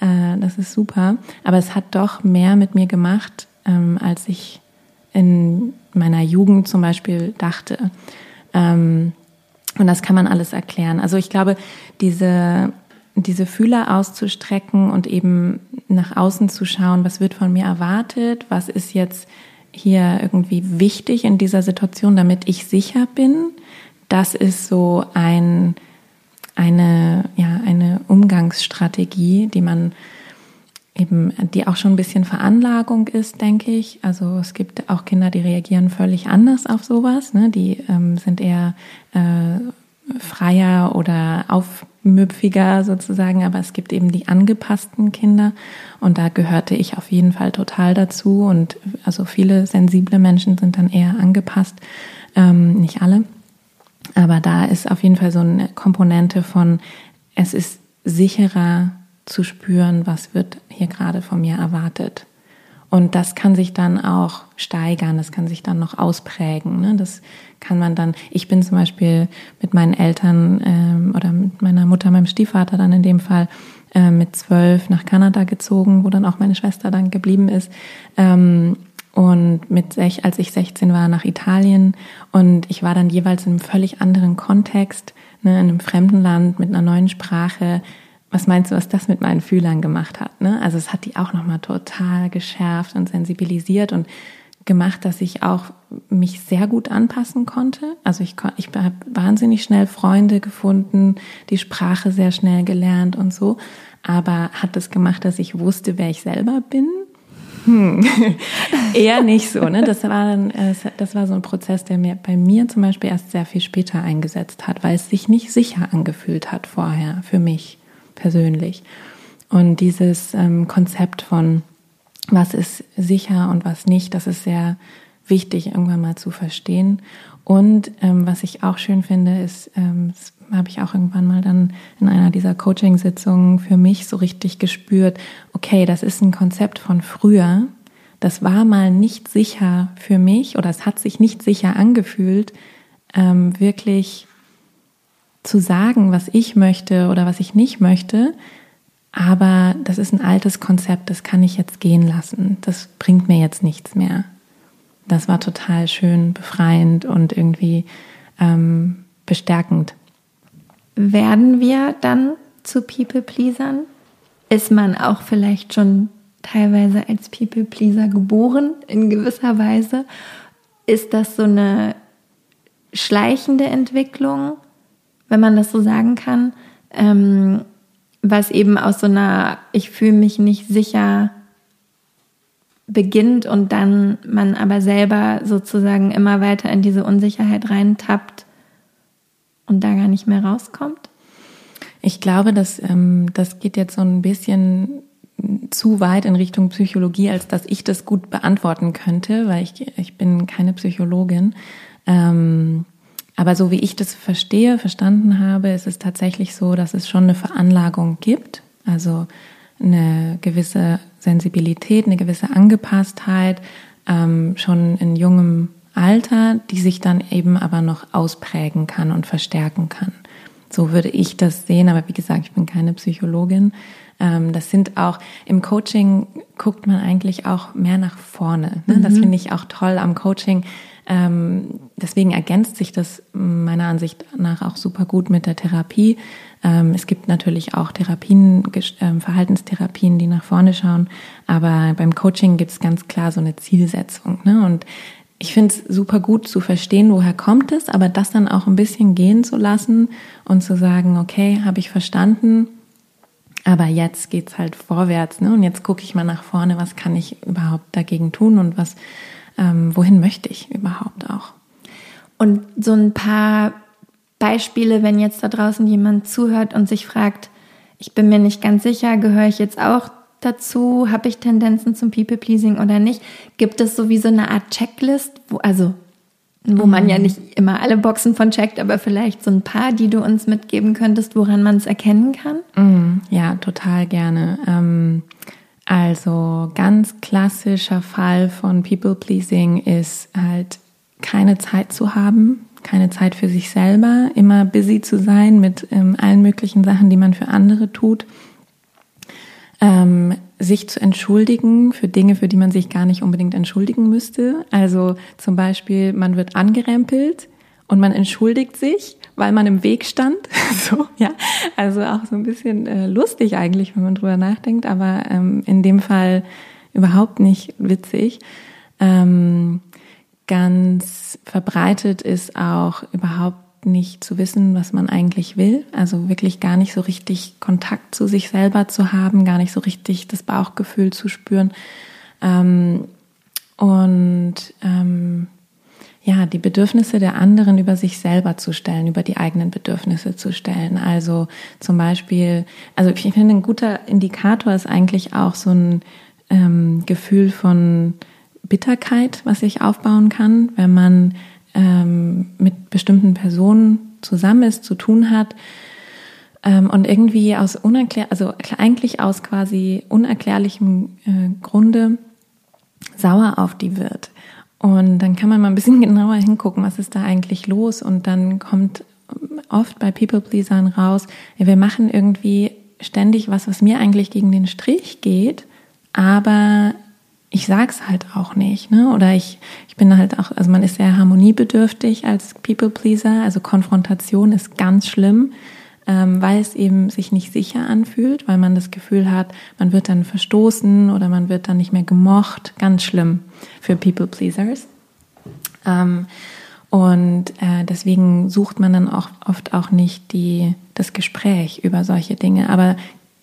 äh, das ist super. Aber es hat doch mehr mit mir gemacht, ähm, als ich in meiner Jugend zum Beispiel dachte. Ähm, und das kann man alles erklären. Also ich glaube, diese, diese Fühler auszustrecken und eben nach außen zu schauen, was wird von mir erwartet, was ist jetzt hier irgendwie wichtig in dieser Situation, damit ich sicher bin, das ist so ein eine, ja, eine Umgangsstrategie, die man eben, die auch schon ein bisschen Veranlagung ist, denke ich. Also es gibt auch Kinder, die reagieren völlig anders auf sowas, ne? die ähm, sind eher äh, freier oder aufmüpfiger sozusagen, aber es gibt eben die angepassten Kinder und da gehörte ich auf jeden Fall total dazu und also viele sensible Menschen sind dann eher angepasst, ähm, nicht alle. Aber da ist auf jeden Fall so eine Komponente von, es ist sicherer zu spüren, was wird hier gerade von mir erwartet. Und das kann sich dann auch steigern, das kann sich dann noch ausprägen. Ne? Das kann man dann, ich bin zum Beispiel mit meinen Eltern ähm, oder mit meiner Mutter, meinem Stiefvater dann in dem Fall äh, mit zwölf nach Kanada gezogen, wo dann auch meine Schwester dann geblieben ist. Ähm, und mit sech, als ich 16 war, nach Italien und ich war dann jeweils in einem völlig anderen Kontext, ne, in einem fremden Land mit einer neuen Sprache. Was meinst du, was das mit meinen Fühlern gemacht hat? Ne? Also es hat die auch nochmal total geschärft und sensibilisiert und gemacht, dass ich auch mich sehr gut anpassen konnte. Also ich, ich habe wahnsinnig schnell Freunde gefunden, die Sprache sehr schnell gelernt und so. Aber hat das gemacht, dass ich wusste, wer ich selber bin hm. Eher nicht so. Ne? Das, war dann, äh, das war so ein Prozess, der mir bei mir zum Beispiel erst sehr viel später eingesetzt hat, weil es sich nicht sicher angefühlt hat vorher, für mich persönlich. Und dieses ähm, Konzept von, was ist sicher und was nicht, das ist sehr wichtig, irgendwann mal zu verstehen. Und ähm, was ich auch schön finde, ist, ähm, habe ich auch irgendwann mal dann in einer dieser Coaching-Sitzungen für mich so richtig gespürt, okay, das ist ein Konzept von früher. Das war mal nicht sicher für mich oder es hat sich nicht sicher angefühlt, ähm, wirklich zu sagen, was ich möchte oder was ich nicht möchte. Aber das ist ein altes Konzept, das kann ich jetzt gehen lassen. Das bringt mir jetzt nichts mehr. Das war total schön, befreiend und irgendwie ähm, bestärkend werden wir dann zu People-Pleasern? Ist man auch vielleicht schon teilweise als People-Pleaser geboren in gewisser Weise? Ist das so eine schleichende Entwicklung, wenn man das so sagen kann, ähm, was eben aus so einer Ich fühle mich nicht sicher beginnt und dann man aber selber sozusagen immer weiter in diese Unsicherheit reintappt und da gar nicht mehr rauskommt? Ich glaube, dass ähm, das geht jetzt so ein bisschen zu weit in Richtung Psychologie, als dass ich das gut beantworten könnte, weil ich, ich bin keine Psychologin. Ähm, aber so wie ich das verstehe, verstanden habe, ist es tatsächlich so, dass es schon eine Veranlagung gibt, also eine gewisse Sensibilität, eine gewisse Angepasstheit, ähm, schon in jungem Alter, die sich dann eben aber noch ausprägen kann und verstärken kann. So würde ich das sehen, aber wie gesagt, ich bin keine Psychologin. Ähm, das sind auch, im Coaching guckt man eigentlich auch mehr nach vorne. Ne? Mhm. Das finde ich auch toll am Coaching. Ähm, deswegen ergänzt sich das meiner Ansicht nach auch super gut mit der Therapie. Ähm, es gibt natürlich auch Therapien, Verhaltenstherapien, die nach vorne schauen, aber beim Coaching gibt es ganz klar so eine Zielsetzung. Ne? Und ich finde es super gut zu verstehen, woher kommt es, aber das dann auch ein bisschen gehen zu lassen und zu sagen, okay, habe ich verstanden, aber jetzt geht's halt vorwärts, ne? Und jetzt gucke ich mal nach vorne, was kann ich überhaupt dagegen tun und was, ähm, wohin möchte ich überhaupt auch? Und so ein paar Beispiele, wenn jetzt da draußen jemand zuhört und sich fragt, ich bin mir nicht ganz sicher, gehöre ich jetzt auch dazu? Habe ich Tendenzen zum People-Pleasing oder nicht? Gibt es so wie so eine Art Checklist, wo, also wo mhm. man ja nicht immer alle Boxen von checkt, aber vielleicht so ein paar, die du uns mitgeben könntest, woran man es erkennen kann? Mhm. Ja, total gerne. Ähm, also ganz klassischer Fall von People Pleasing ist halt keine Zeit zu haben, keine Zeit für sich selber, immer busy zu sein mit ähm, allen möglichen Sachen, die man für andere tut. Ähm, sich zu entschuldigen für Dinge, für die man sich gar nicht unbedingt entschuldigen müsste. Also zum Beispiel, man wird angerempelt und man entschuldigt sich, weil man im Weg stand. so, ja. Also auch so ein bisschen äh, lustig eigentlich, wenn man drüber nachdenkt, aber ähm, in dem Fall überhaupt nicht witzig. Ähm, ganz verbreitet ist auch überhaupt nicht zu wissen, was man eigentlich will. Also wirklich gar nicht so richtig Kontakt zu sich selber zu haben, gar nicht so richtig das Bauchgefühl zu spüren. Ähm, und ähm, ja, die Bedürfnisse der anderen über sich selber zu stellen, über die eigenen Bedürfnisse zu stellen. Also zum Beispiel, also ich finde, ein guter Indikator ist eigentlich auch so ein ähm, Gefühl von Bitterkeit, was sich aufbauen kann, wenn man ähm, mit bestimmten Personen zusammen ist, zu tun hat ähm, und irgendwie aus unerklär, also eigentlich aus quasi unerklärlichem äh, Grunde sauer auf die wird. Und dann kann man mal ein bisschen genauer hingucken, was ist da eigentlich los und dann kommt oft bei People Pleasern raus, wir machen irgendwie ständig was, was mir eigentlich gegen den Strich geht, aber ich sag's halt auch nicht, ne? Oder ich, ich bin halt auch, also man ist sehr harmoniebedürftig als People Pleaser, also Konfrontation ist ganz schlimm, ähm, weil es eben sich nicht sicher anfühlt, weil man das Gefühl hat, man wird dann verstoßen oder man wird dann nicht mehr gemocht, ganz schlimm für People Pleasers. Ähm, und äh, deswegen sucht man dann auch oft auch nicht die, das Gespräch über solche Dinge. Aber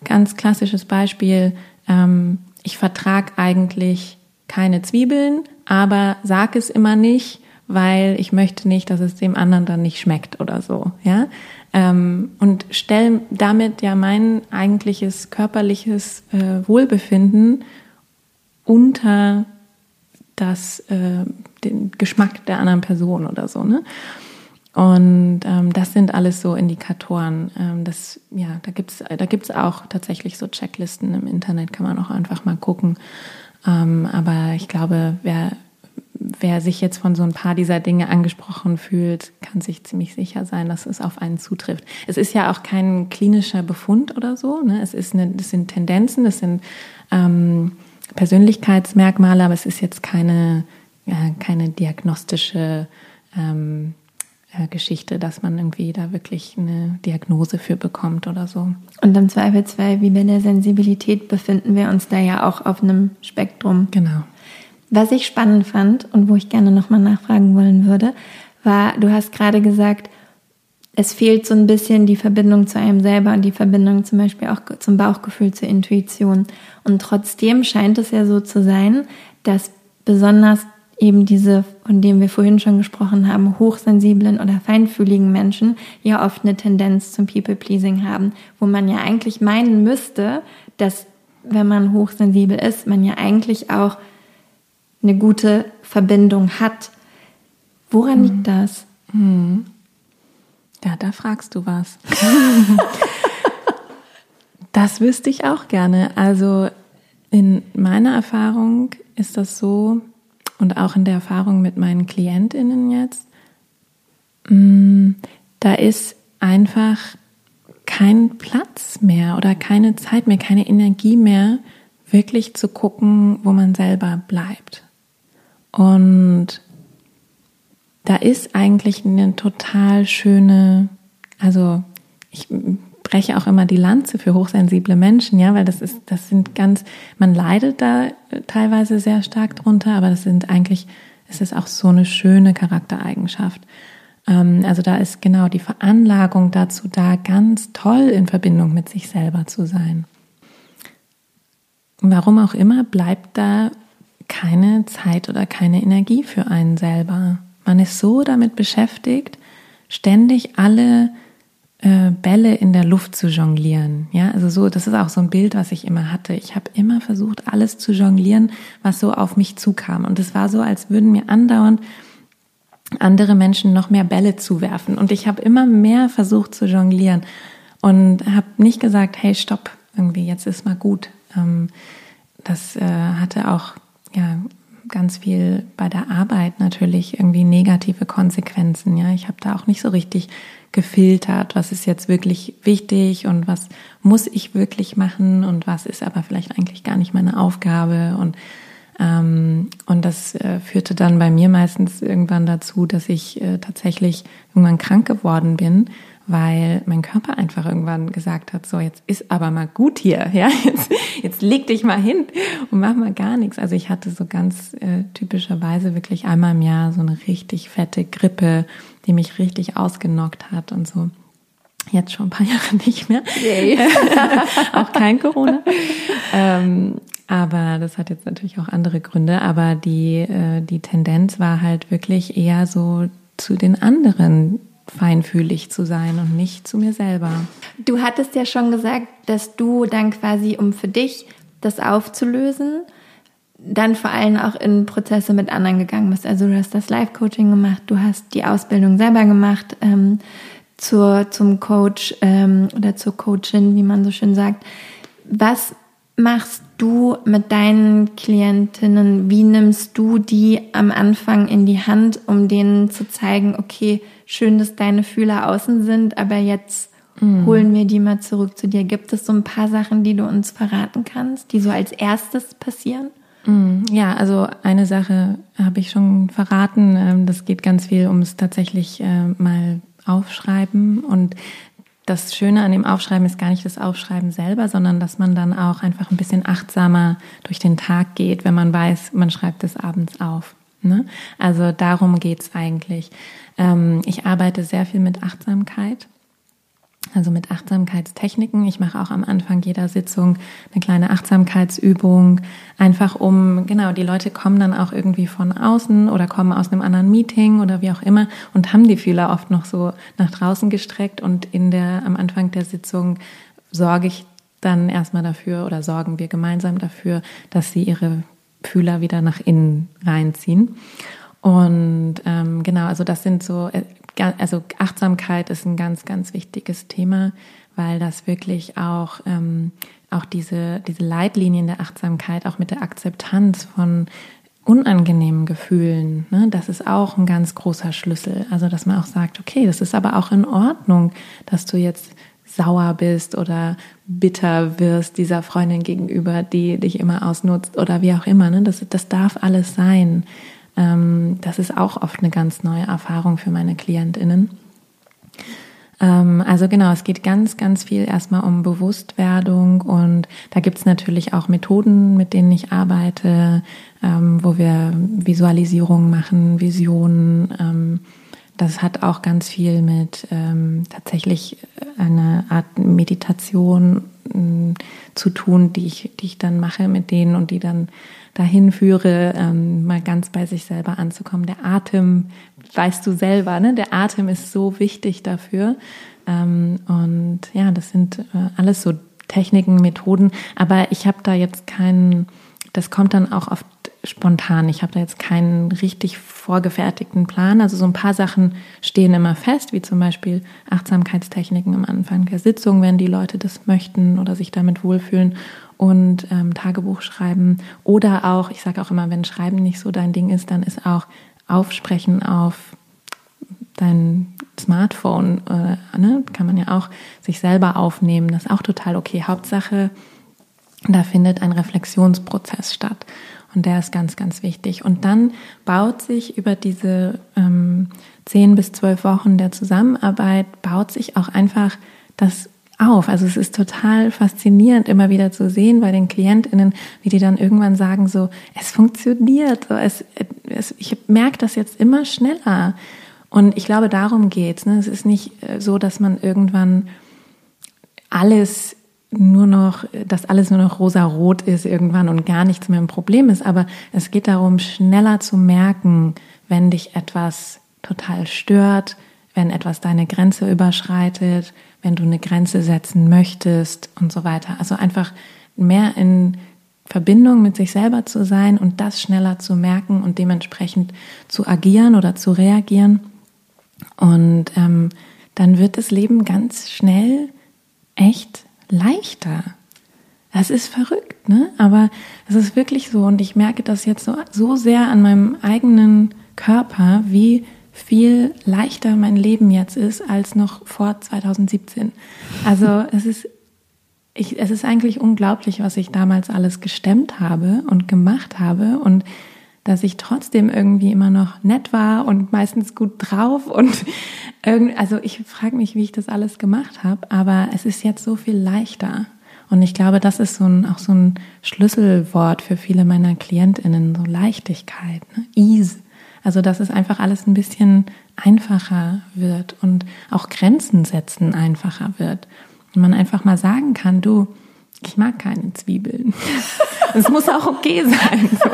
ganz klassisches Beispiel, ähm, ich vertrag eigentlich keine Zwiebeln, aber sag es immer nicht, weil ich möchte nicht, dass es dem anderen dann nicht schmeckt oder so, ja. Ähm, und stell damit ja mein eigentliches körperliches äh, Wohlbefinden unter das, äh, den Geschmack der anderen Person oder so, ne? Und ähm, das sind alles so Indikatoren. Ähm, das, ja, da gibt's da gibt's auch tatsächlich so Checklisten im Internet, kann man auch einfach mal gucken. Ähm, aber ich glaube, wer, wer sich jetzt von so ein paar dieser Dinge angesprochen fühlt, kann sich ziemlich sicher sein, dass es auf einen zutrifft. Es ist ja auch kein klinischer Befund oder so. Ne? Es ist eine, das sind Tendenzen, das sind ähm, Persönlichkeitsmerkmale, aber es ist jetzt keine, ja, keine diagnostische ähm, äh, Geschichte, dass man irgendwie da wirklich eine Diagnose für bekommt oder so. Und im Zweifelsfall, wie bei der Sensibilität, befinden wir uns da ja auch auf einem Spektrum. Genau. Was ich spannend fand und wo ich gerne nochmal nachfragen wollen würde, war, du hast gerade gesagt, es fehlt so ein bisschen die Verbindung zu einem selber und die Verbindung zum Beispiel auch zum Bauchgefühl, zur Intuition. Und trotzdem scheint es ja so zu sein, dass besonders eben diese, von dem wir vorhin schon gesprochen haben, hochsensiblen oder feinfühligen Menschen ja oft eine Tendenz zum People-Pleasing haben, wo man ja eigentlich meinen müsste, dass wenn man hochsensibel ist, man ja eigentlich auch eine gute Verbindung hat. Woran mhm. liegt das? Mhm. Ja, da fragst du was. das wüsste ich auch gerne. Also in meiner Erfahrung ist das so, und auch in der Erfahrung mit meinen Klientinnen jetzt, mm, da ist einfach kein Platz mehr oder keine Zeit mehr, keine Energie mehr, wirklich zu gucken, wo man selber bleibt. Und da ist eigentlich eine total schöne, also ich breche auch immer die Lanze für hochsensible Menschen, ja, weil das ist, das sind ganz, man leidet da teilweise sehr stark drunter, aber das sind eigentlich, es ist auch so eine schöne Charaktereigenschaft. Ähm, also da ist genau die Veranlagung dazu da, ganz toll in Verbindung mit sich selber zu sein. Warum auch immer bleibt da keine Zeit oder keine Energie für einen selber. Man ist so damit beschäftigt, ständig alle äh, Bälle in der Luft zu jonglieren. Ja, also so, das ist auch so ein Bild, was ich immer hatte. Ich habe immer versucht, alles zu jonglieren, was so auf mich zukam. Und es war so, als würden mir andauernd andere Menschen noch mehr Bälle zuwerfen. Und ich habe immer mehr versucht zu jonglieren und habe nicht gesagt, hey, stopp, irgendwie, jetzt ist mal gut. Ähm, das äh, hatte auch ja ganz viel bei der Arbeit natürlich irgendwie negative Konsequenzen. Ja, ich habe da auch nicht so richtig gefiltert, was ist jetzt wirklich wichtig und was muss ich wirklich machen und was ist aber vielleicht eigentlich gar nicht meine Aufgabe und ähm, und das äh, führte dann bei mir meistens irgendwann dazu, dass ich äh, tatsächlich irgendwann krank geworden bin, weil mein Körper einfach irgendwann gesagt hat, so jetzt ist aber mal gut hier, ja, jetzt, jetzt leg dich mal hin und mach mal gar nichts. Also ich hatte so ganz äh, typischerweise wirklich einmal im Jahr so eine richtig fette Grippe, die mich richtig ausgenockt hat und so. Jetzt schon ein paar Jahre nicht mehr. Yay. auch kein Corona. ähm, aber das hat jetzt natürlich auch andere Gründe. Aber die, äh, die Tendenz war halt wirklich eher so zu den anderen feinfühlig zu sein und nicht zu mir selber. Du hattest ja schon gesagt, dass du dann quasi, um für dich das aufzulösen, dann vor allem auch in Prozesse mit anderen gegangen bist. Also du hast das Live-Coaching gemacht, du hast die Ausbildung selber gemacht ähm, zur, zum Coach ähm, oder zur Coachin, wie man so schön sagt. Was machst du mit deinen Klientinnen? Wie nimmst du die am Anfang in die Hand, um denen zu zeigen, okay, schön, dass deine Fühler außen sind, aber jetzt mhm. holen wir die mal zurück zu dir. Gibt es so ein paar Sachen, die du uns verraten kannst, die so als erstes passieren? Mhm. Ja, also eine Sache habe ich schon verraten. Ähm, das geht ganz viel ums tatsächlich äh, mal aufschreiben und das Schöne an dem Aufschreiben ist gar nicht das Aufschreiben selber, sondern dass man dann auch einfach ein bisschen achtsamer durch den Tag geht, wenn man weiß, man schreibt es abends auf. Ne? Also darum geht's eigentlich. Ähm, ich arbeite sehr viel mit Achtsamkeit also mit Achtsamkeitstechniken. Ich mache auch am Anfang jeder Sitzung eine kleine Achtsamkeitsübung, einfach um, genau, die Leute kommen dann auch irgendwie von außen oder kommen aus einem anderen Meeting oder wie auch immer und haben die Fühler oft noch so nach draußen gestreckt und in der, am Anfang der Sitzung sorge ich dann erstmal dafür oder sorgen wir gemeinsam dafür, dass sie ihre Fühler wieder nach innen reinziehen. Und ähm, genau, also das sind so äh, also Achtsamkeit ist ein ganz, ganz wichtiges Thema, weil das wirklich auch, ähm, auch diese, diese Leitlinien der Achtsamkeit, auch mit der Akzeptanz von unangenehmen Gefühlen, ne, das ist auch ein ganz großer Schlüssel. Also, dass man auch sagt, okay, das ist aber auch in Ordnung, dass du jetzt sauer bist oder bitter wirst dieser Freundin gegenüber, die dich immer ausnutzt oder wie auch immer. Ne? Das, das darf alles sein. Ähm, das ist auch oft eine ganz neue Erfahrung für meine Klientinnen. Ähm, also genau, es geht ganz, ganz viel erstmal um Bewusstwerdung und da gibt es natürlich auch Methoden, mit denen ich arbeite, ähm, wo wir Visualisierungen machen, Visionen. Das hat auch ganz viel mit tatsächlich einer Art Meditation mm, zu tun, die ich, die ich dann mache mit denen und die dann dahin führe, ähm, mal ganz bei sich selber anzukommen. Der Atem, weißt du selber, ne? Der Atem ist so wichtig dafür. Ähm, und ja, das sind äh, alles so Techniken, Methoden. Aber ich habe da jetzt keinen, das kommt dann auch oft spontan. Ich habe da jetzt keinen richtig vorgefertigten Plan. Also so ein paar Sachen stehen immer fest, wie zum Beispiel Achtsamkeitstechniken am Anfang der Sitzung, wenn die Leute das möchten oder sich damit wohlfühlen und ähm, Tagebuch schreiben oder auch, ich sage auch immer, wenn Schreiben nicht so dein Ding ist, dann ist auch Aufsprechen auf dein Smartphone, äh, ne, kann man ja auch sich selber aufnehmen. Das ist auch total okay. Hauptsache, da findet ein Reflexionsprozess statt. Und der ist ganz, ganz wichtig. Und dann baut sich über diese ähm, zehn bis zwölf Wochen der Zusammenarbeit, baut sich auch einfach das auf. Also es ist total faszinierend, immer wieder zu sehen bei den KlientInnen, wie die dann irgendwann sagen so, es funktioniert, es, es, ich merke das jetzt immer schneller. Und ich glaube, darum geht's. Ne? Es ist nicht äh, so, dass man irgendwann alles nur noch, dass alles nur noch rosa-rot ist irgendwann und gar nichts mehr ein Problem ist. Aber es geht darum, schneller zu merken, wenn dich etwas total stört, wenn etwas deine Grenze überschreitet, wenn du eine Grenze setzen möchtest und so weiter. Also einfach mehr in Verbindung mit sich selber zu sein und das schneller zu merken und dementsprechend zu agieren oder zu reagieren. Und ähm, dann wird das Leben ganz schnell echt leichter. Das ist verrückt, ne? Aber es ist wirklich so und ich merke das jetzt so, so sehr an meinem eigenen Körper, wie viel leichter mein Leben jetzt ist als noch vor 2017. Also es ist, ich, es ist eigentlich unglaublich, was ich damals alles gestemmt habe und gemacht habe und dass ich trotzdem irgendwie immer noch nett war und meistens gut drauf und irgendwie, also ich frage mich, wie ich das alles gemacht habe, aber es ist jetzt so viel leichter. Und ich glaube, das ist so ein, auch so ein Schlüsselwort für viele meiner KlientInnen, so Leichtigkeit, ne? Ease. Also, dass es einfach alles ein bisschen einfacher wird und auch Grenzen setzen einfacher wird. Und man einfach mal sagen kann, du, ich mag keine Zwiebeln. Es muss auch okay sein. So.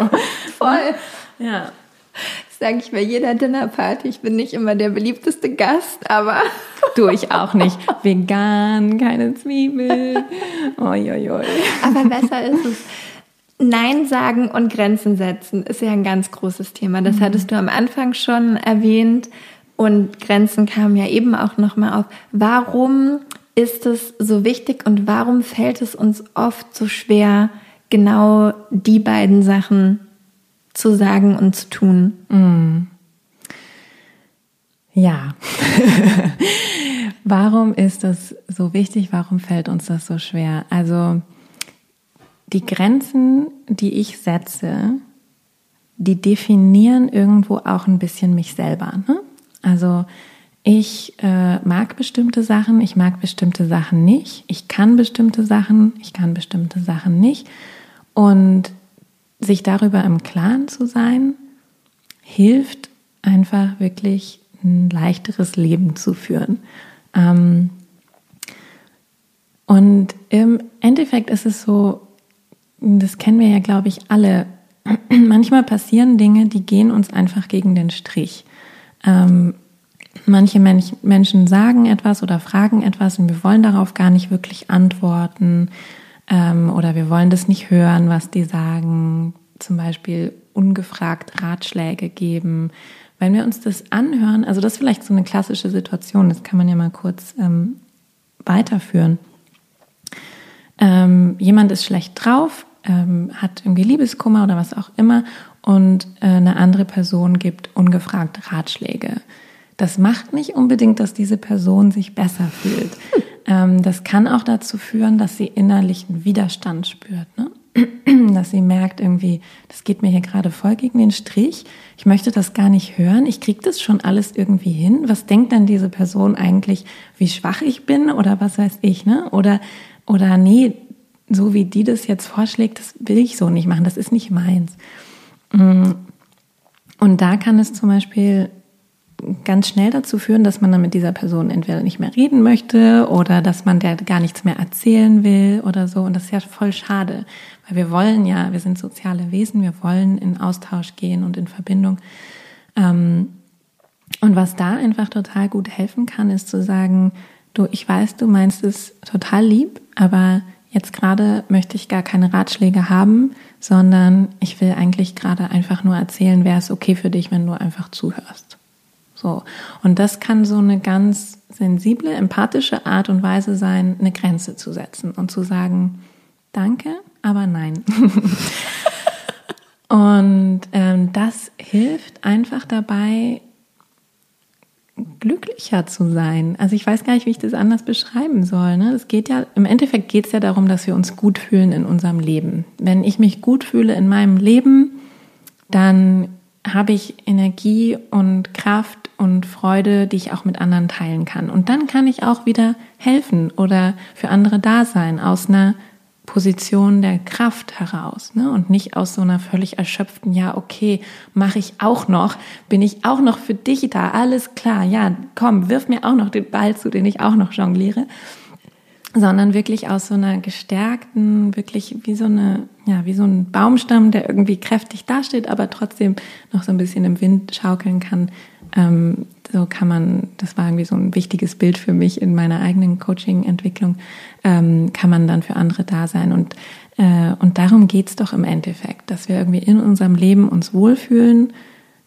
Voll. Ja. Das sage ich bei jeder Dinnerparty. Ich bin nicht immer der beliebteste Gast, aber. Du, ich auch nicht. Vegan, keine Zwiebeln. Oi, oi, oi. Aber besser ist es Nein sagen und Grenzen setzen ist ja ein ganz großes Thema. Das mhm. hattest du am Anfang schon erwähnt und Grenzen kamen ja eben auch nochmal auf. Warum ist es so wichtig und warum fällt es uns oft so schwer, genau die beiden Sachen zu sagen und zu tun? Mhm. Ja. warum ist das so wichtig? Warum fällt uns das so schwer? Also, die Grenzen, die ich setze, die definieren irgendwo auch ein bisschen mich selber. Ne? Also ich äh, mag bestimmte Sachen, ich mag bestimmte Sachen nicht, ich kann bestimmte Sachen, ich kann bestimmte Sachen nicht. Und sich darüber im Klaren zu sein, hilft einfach wirklich ein leichteres Leben zu führen. Ähm, und im Endeffekt ist es so, das kennen wir ja, glaube ich, alle. Manchmal passieren Dinge, die gehen uns einfach gegen den Strich. Ähm, manche Mensch, Menschen sagen etwas oder fragen etwas und wir wollen darauf gar nicht wirklich antworten ähm, oder wir wollen das nicht hören, was die sagen. Zum Beispiel ungefragt Ratschläge geben. Wenn wir uns das anhören, also das ist vielleicht so eine klassische Situation, das kann man ja mal kurz ähm, weiterführen. Ähm, jemand ist schlecht drauf ähm, hat irgendwie Liebeskummer oder was auch immer und äh, eine andere Person gibt ungefragt Ratschläge. Das macht nicht unbedingt, dass diese Person sich besser fühlt. Ähm, das kann auch dazu führen, dass sie innerlichen Widerstand spürt. Ne? dass sie merkt irgendwie, das geht mir hier gerade voll gegen den Strich. Ich möchte das gar nicht hören. Ich kriege das schon alles irgendwie hin. Was denkt denn diese Person eigentlich, wie schwach ich bin oder was weiß ich, ne? Oder oder nee, so wie die das jetzt vorschlägt, das will ich so nicht machen, das ist nicht meins. Mm. Und da kann es zum Beispiel ganz schnell dazu führen, dass man dann mit dieser Person entweder nicht mehr reden möchte oder dass man der gar nichts mehr erzählen will oder so. Und das ist ja voll schade, weil wir wollen ja, wir sind soziale Wesen, wir wollen in Austausch gehen und in Verbindung. Ähm, und was da einfach total gut helfen kann, ist zu sagen, du, ich weiß, du meinst es total lieb, aber jetzt gerade möchte ich gar keine Ratschläge haben, sondern ich will eigentlich gerade einfach nur erzählen, wäre es okay für dich, wenn du einfach zuhörst. So. Und das kann so eine ganz sensible, empathische Art und Weise sein, eine Grenze zu setzen und zu sagen, danke, aber nein. und ähm, das hilft einfach dabei, glücklicher zu sein. Also ich weiß gar nicht, wie ich das anders beschreiben soll. Ne? Es geht ja, im Endeffekt geht es ja darum, dass wir uns gut fühlen in unserem Leben. Wenn ich mich gut fühle in meinem Leben, dann habe ich Energie und Kraft und Freude, die ich auch mit anderen teilen kann. Und dann kann ich auch wieder helfen oder für andere da sein aus einer Position der Kraft heraus ne? und nicht aus so einer völlig erschöpften, ja, okay, mache ich auch noch, bin ich auch noch für dich da, alles klar, ja, komm, wirf mir auch noch den Ball zu, den ich auch noch jongliere, sondern wirklich aus so einer gestärkten, wirklich wie so eine, ja, wie so ein Baumstamm, der irgendwie kräftig dasteht, aber trotzdem noch so ein bisschen im Wind schaukeln kann, ähm, so kann man, das war irgendwie so ein wichtiges Bild für mich in meiner eigenen Coaching-Entwicklung, ähm, kann man dann für andere da sein. Und, äh, und darum geht's doch im Endeffekt, dass wir irgendwie in unserem Leben uns wohlfühlen,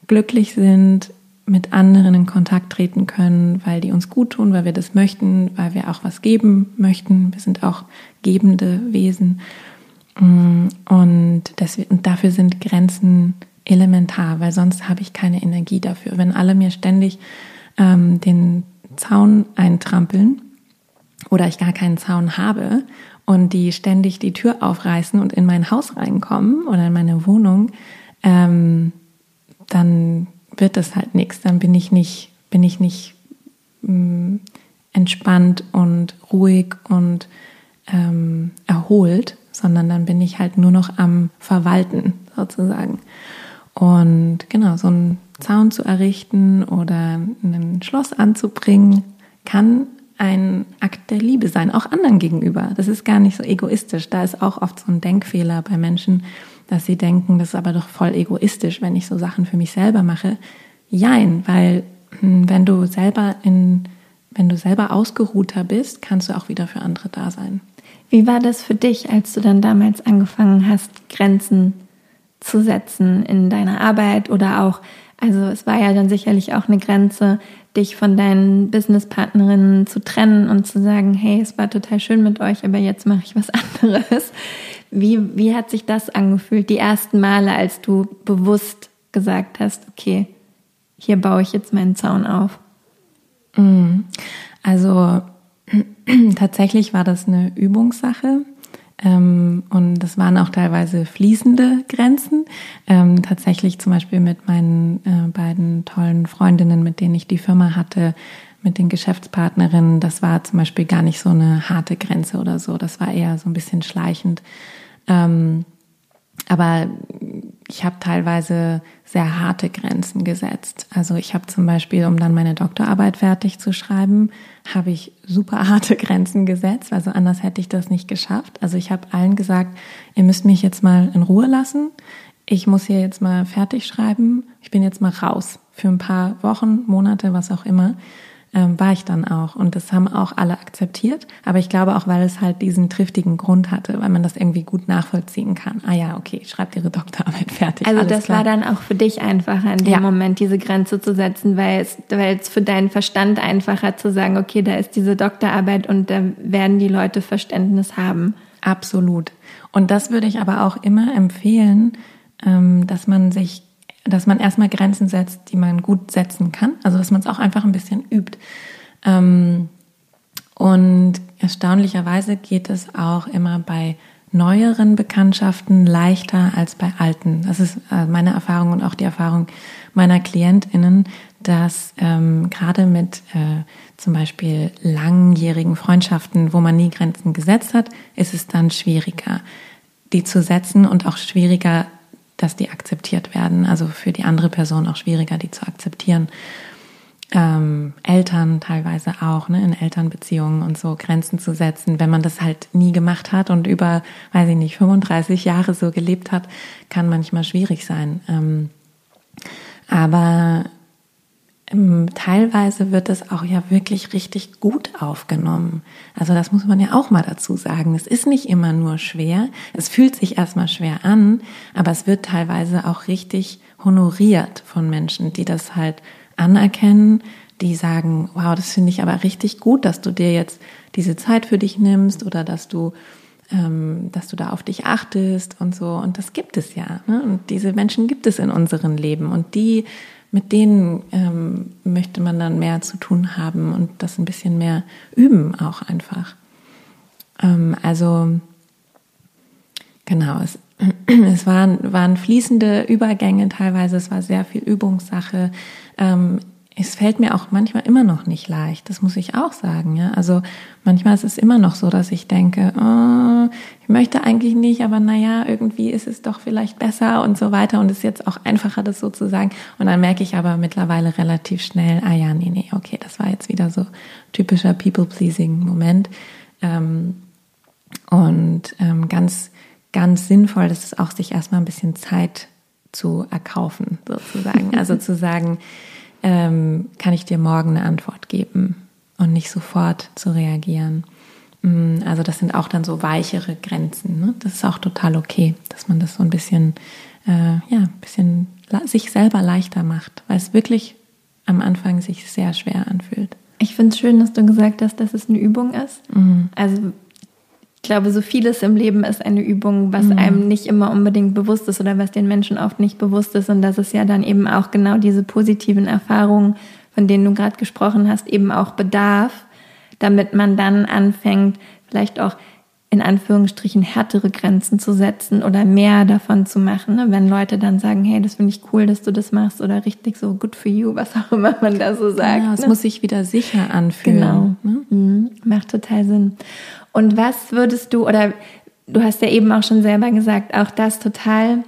glücklich sind, mit anderen in Kontakt treten können, weil die uns gut tun, weil wir das möchten, weil wir auch was geben möchten. Wir sind auch gebende Wesen. Mm, und, deswegen, und dafür sind Grenzen elementar, weil sonst habe ich keine Energie dafür. Wenn alle mir ständig ähm, den Zaun eintrampeln oder ich gar keinen Zaun habe und die ständig die Tür aufreißen und in mein Haus reinkommen oder in meine Wohnung, ähm, dann wird das halt nichts. Dann bin ich nicht, bin ich nicht ähm, entspannt und ruhig und ähm, erholt, sondern dann bin ich halt nur noch am Verwalten sozusagen. Und genau, so einen Zaun zu errichten oder ein Schloss anzubringen, kann ein Akt der Liebe sein, auch anderen gegenüber. Das ist gar nicht so egoistisch. Da ist auch oft so ein Denkfehler bei Menschen, dass sie denken, das ist aber doch voll egoistisch, wenn ich so Sachen für mich selber mache. Jein, weil hm, wenn du selber in, wenn du selber ausgeruhter bist, kannst du auch wieder für andere da sein. Wie war das für dich, als du dann damals angefangen hast, Grenzen zu setzen in deiner Arbeit oder auch, also es war ja dann sicherlich auch eine Grenze, dich von deinen Businesspartnerinnen zu trennen und zu sagen, hey, es war total schön mit euch, aber jetzt mache ich was anderes. Wie, wie hat sich das angefühlt, die ersten Male, als du bewusst gesagt hast, okay, hier baue ich jetzt meinen Zaun auf? Mm. Also tatsächlich war das eine Übungssache. Ähm, und das waren auch teilweise fließende Grenzen. Ähm, tatsächlich zum Beispiel mit meinen äh, beiden tollen Freundinnen, mit denen ich die Firma hatte, mit den Geschäftspartnerinnen, das war zum Beispiel gar nicht so eine harte Grenze oder so. Das war eher so ein bisschen schleichend. Ähm, aber ich habe teilweise sehr harte Grenzen gesetzt. Also ich habe zum Beispiel, um dann meine Doktorarbeit fertig zu schreiben, habe ich super harte Grenzen gesetzt. Also anders hätte ich das nicht geschafft. Also ich habe allen gesagt, ihr müsst mich jetzt mal in Ruhe lassen. Ich muss hier jetzt mal fertig schreiben. Ich bin jetzt mal raus für ein paar Wochen, Monate, was auch immer ähm, war ich dann auch. Und das haben auch alle akzeptiert. Aber ich glaube auch, weil es halt diesen triftigen Grund hatte, weil man das irgendwie gut nachvollziehen kann. Ah ja, okay, schreibt ihre Doktorarbeit fertig. Also das klar. war dann auch für dich einfacher in dem ja. Moment, diese Grenze zu setzen, weil es, weil es für deinen Verstand einfacher zu sagen, okay, da ist diese Doktorarbeit und da werden die Leute Verständnis haben. Absolut. Und das würde ich aber auch immer empfehlen, ähm, dass man sich dass man erstmal Grenzen setzt, die man gut setzen kann. Also dass man es auch einfach ein bisschen übt. Ähm, und erstaunlicherweise geht es auch immer bei neueren Bekanntschaften leichter als bei alten. Das ist äh, meine Erfahrung und auch die Erfahrung meiner KlientInnen, dass ähm, gerade mit äh, zum Beispiel langjährigen Freundschaften, wo man nie Grenzen gesetzt hat, ist es dann schwieriger, die zu setzen und auch schwieriger dass die akzeptiert werden. Also für die andere Person auch schwieriger, die zu akzeptieren. Ähm, Eltern teilweise auch, ne, in Elternbeziehungen und so Grenzen zu setzen. Wenn man das halt nie gemacht hat und über, weiß ich nicht, 35 Jahre so gelebt hat, kann manchmal schwierig sein. Ähm, aber teilweise wird es auch ja wirklich richtig gut aufgenommen. Also das muss man ja auch mal dazu sagen. Es ist nicht immer nur schwer. Es fühlt sich erstmal schwer an, aber es wird teilweise auch richtig honoriert von Menschen, die das halt anerkennen, die sagen, wow, das finde ich aber richtig gut, dass du dir jetzt diese Zeit für dich nimmst oder dass du ähm, dass du da auf dich achtest und so. Und das gibt es ja. Ne? Und diese Menschen gibt es in unserem Leben. Und die mit denen ähm, möchte man dann mehr zu tun haben und das ein bisschen mehr üben auch einfach. Ähm, also genau, es, es waren, waren fließende Übergänge teilweise, es war sehr viel Übungssache. Ähm, es fällt mir auch manchmal immer noch nicht leicht, das muss ich auch sagen. Ja? Also manchmal ist es immer noch so, dass ich denke, oh, ich möchte eigentlich nicht, aber naja, irgendwie ist es doch vielleicht besser und so weiter und es ist jetzt auch einfacher, das so zu sagen. Und dann merke ich aber mittlerweile relativ schnell, ah ja, nee, nee, okay, das war jetzt wieder so typischer People-Pleasing-Moment. Ähm, und ähm, ganz, ganz sinnvoll, ist auch, sich erstmal ein bisschen Zeit zu erkaufen, sozusagen. Also zu sagen, ähm, kann ich dir morgen eine Antwort geben und nicht sofort zu reagieren. Mm, also das sind auch dann so weichere Grenzen. Ne? Das ist auch total okay, dass man das so ein bisschen, äh, ja, ein bisschen sich selber leichter macht, weil es wirklich am Anfang sich sehr schwer anfühlt. Ich finde es schön, dass du gesagt hast, dass es eine Übung ist. Mhm. Also ich glaube, so vieles im Leben ist eine Übung, was mhm. einem nicht immer unbedingt bewusst ist oder was den Menschen oft nicht bewusst ist. Und das ist ja dann eben auch genau diese positiven Erfahrungen, von denen du gerade gesprochen hast, eben auch bedarf, damit man dann anfängt, vielleicht auch in Anführungsstrichen härtere Grenzen zu setzen oder mehr davon zu machen. Ne? Wenn Leute dann sagen, hey, das finde ich cool, dass du das machst oder richtig so good for you, was auch immer man da so sagt. Ja, es ne? muss sich wieder sicher anfühlen. Genau. Ne? Mhm. Macht total Sinn. Und was würdest du, oder du hast ja eben auch schon selber gesagt, auch das total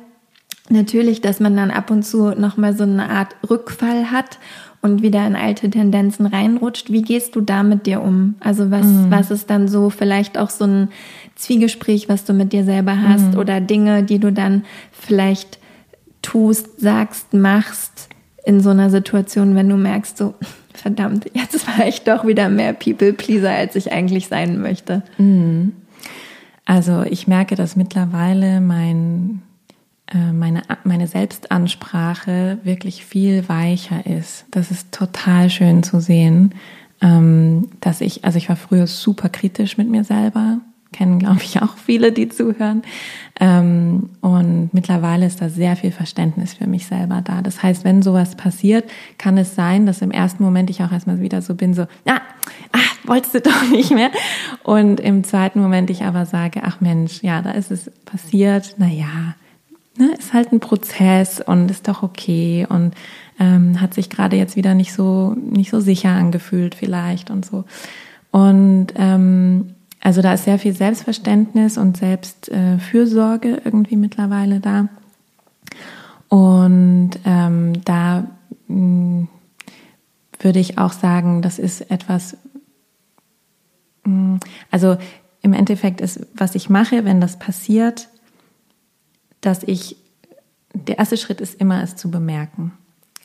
natürlich, dass man dann ab und zu nochmal so eine Art Rückfall hat und wieder in alte Tendenzen reinrutscht. Wie gehst du da mit dir um? Also was, mhm. was ist dann so vielleicht auch so ein Zwiegespräch, was du mit dir selber hast mhm. oder Dinge, die du dann vielleicht tust, sagst, machst in so einer Situation, wenn du merkst, so, verdammt, jetzt war ich doch wieder mehr People-Pleaser, als ich eigentlich sein möchte. Mhm. Also ich merke, dass mittlerweile mein, äh, meine, meine Selbstansprache wirklich viel weicher ist. Das ist total schön zu sehen, ähm, dass ich, also ich war früher super kritisch mit mir selber kennen, glaube ich, auch viele, die zuhören. Ähm, und mittlerweile ist da sehr viel Verständnis für mich selber da. Das heißt, wenn sowas passiert, kann es sein, dass im ersten Moment ich auch erstmal wieder so bin, so, ah, ah, wolltest du doch nicht mehr. Und im zweiten Moment ich aber sage, ach Mensch, ja, da ist es passiert, na ja, ne, ist halt ein Prozess und ist doch okay und ähm, hat sich gerade jetzt wieder nicht so nicht so sicher angefühlt vielleicht und so. Und ähm, also da ist sehr viel Selbstverständnis und Selbstfürsorge irgendwie mittlerweile da. Und ähm, da mh, mm, würde ich auch sagen, das ist etwas, mh, mm, also im Endeffekt ist, was ich mache, wenn das passiert, dass ich, der erste Schritt ist immer, es zu bemerken.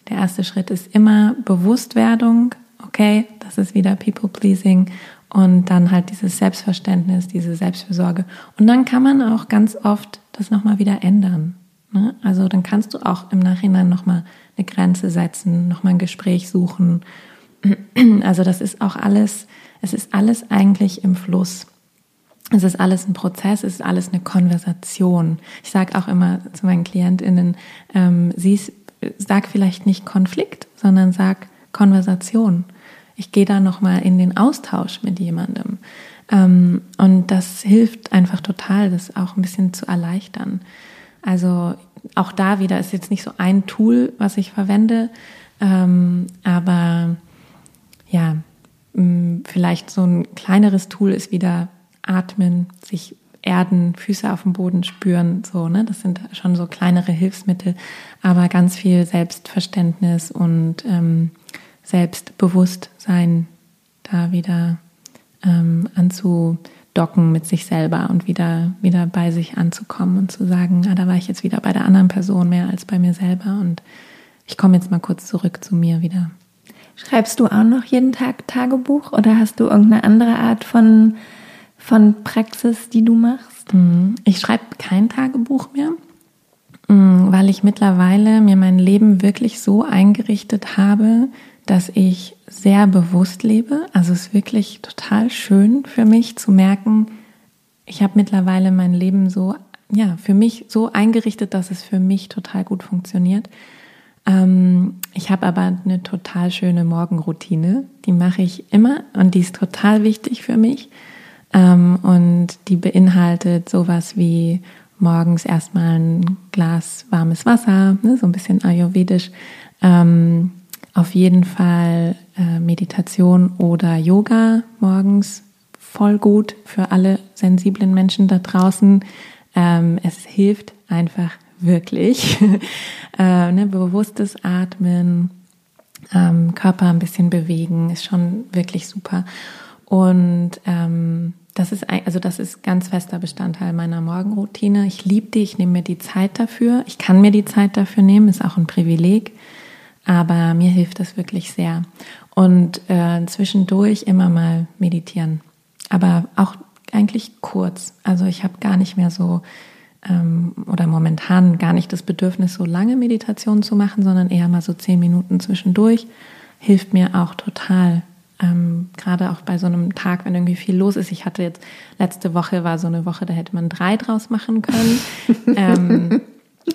Der erste Schritt ist immer Bewusstwerdung, okay, das ist wieder People-Pleasing und dann halt dieses Selbstverständnis, diese Selbstfürsorge. Und dann kann man auch ganz oft das nochmal wieder ändern. Ne? Also dann kannst du auch im Nachhinein nochmal eine Grenze setzen, nochmal ein Gespräch suchen. Also das ist auch alles, es ist alles eigentlich im Fluss. Es ist alles ein Prozess, es ist alles eine Konversation. Ich sage auch immer zu meinen KlientInnen, ähm, sie sag vielleicht nicht Konflikt, sondern sag Konversation ich gehe da nochmal in den Austausch mit jemandem. Ähm, und das hilft einfach total, das auch ein bisschen zu erleichtern. Also auch da wieder ist jetzt nicht so ein Tool, was ich verwende, ähm, aber ja, vielleicht so ein kleineres Tool ist wieder atmen, sich erden, Füße auf dem Boden spüren, so, ne? Das sind schon so kleinere Hilfsmittel, aber ganz viel Selbstverständnis und ähm, Selbstbewusstsein da wieder ähm, anzudocken mit sich selber und wieder, wieder bei sich anzukommen und zu sagen, ah, da war ich jetzt wieder bei der anderen Person mehr als bei mir selber und ich komme jetzt mal kurz zurück zu mir wieder. Schreibst du auch noch jeden Tag Tagebuch oder hast du irgendeine andere Art von, von Praxis, die du machst? Mhm. Ich schreibe kein Tagebuch mehr, mhm, weil ich mittlerweile mir mein Leben wirklich so eingerichtet habe, dass ich sehr bewusst lebe. Also es ist wirklich total schön für mich zu merken, ich habe mittlerweile mein Leben so, ja, für mich so eingerichtet, dass es für mich total gut funktioniert. Ähm, ich habe aber eine total schöne Morgenroutine. Die mache ich immer und die ist total wichtig für mich. Ähm, und die beinhaltet sowas wie morgens erstmal ein Glas warmes Wasser, ne, so ein bisschen ayurvedisch. Ähm, auf jeden Fall äh, Meditation oder Yoga morgens voll gut für alle sensiblen Menschen da draußen. Ähm, es hilft einfach wirklich. äh, ne, bewusstes Atmen, ähm, Körper ein bisschen bewegen, ist schon wirklich super. Und ähm, das ist also das ist ganz fester Bestandteil meiner Morgenroutine. Ich liebe die, ich nehme mir die Zeit dafür. Ich kann mir die Zeit dafür nehmen, ist auch ein Privileg, aber mir hilft das wirklich sehr. Und äh, zwischendurch immer mal meditieren, aber auch eigentlich kurz. Also ich habe gar nicht mehr so ähm, oder momentan gar nicht das Bedürfnis, so lange Meditationen zu machen, sondern eher mal so zehn Minuten zwischendurch. Hilft mir auch total. Ähm, Gerade auch bei so einem Tag, wenn irgendwie viel los ist. Ich hatte jetzt, letzte Woche war so eine Woche, da hätte man drei draus machen können. ähm,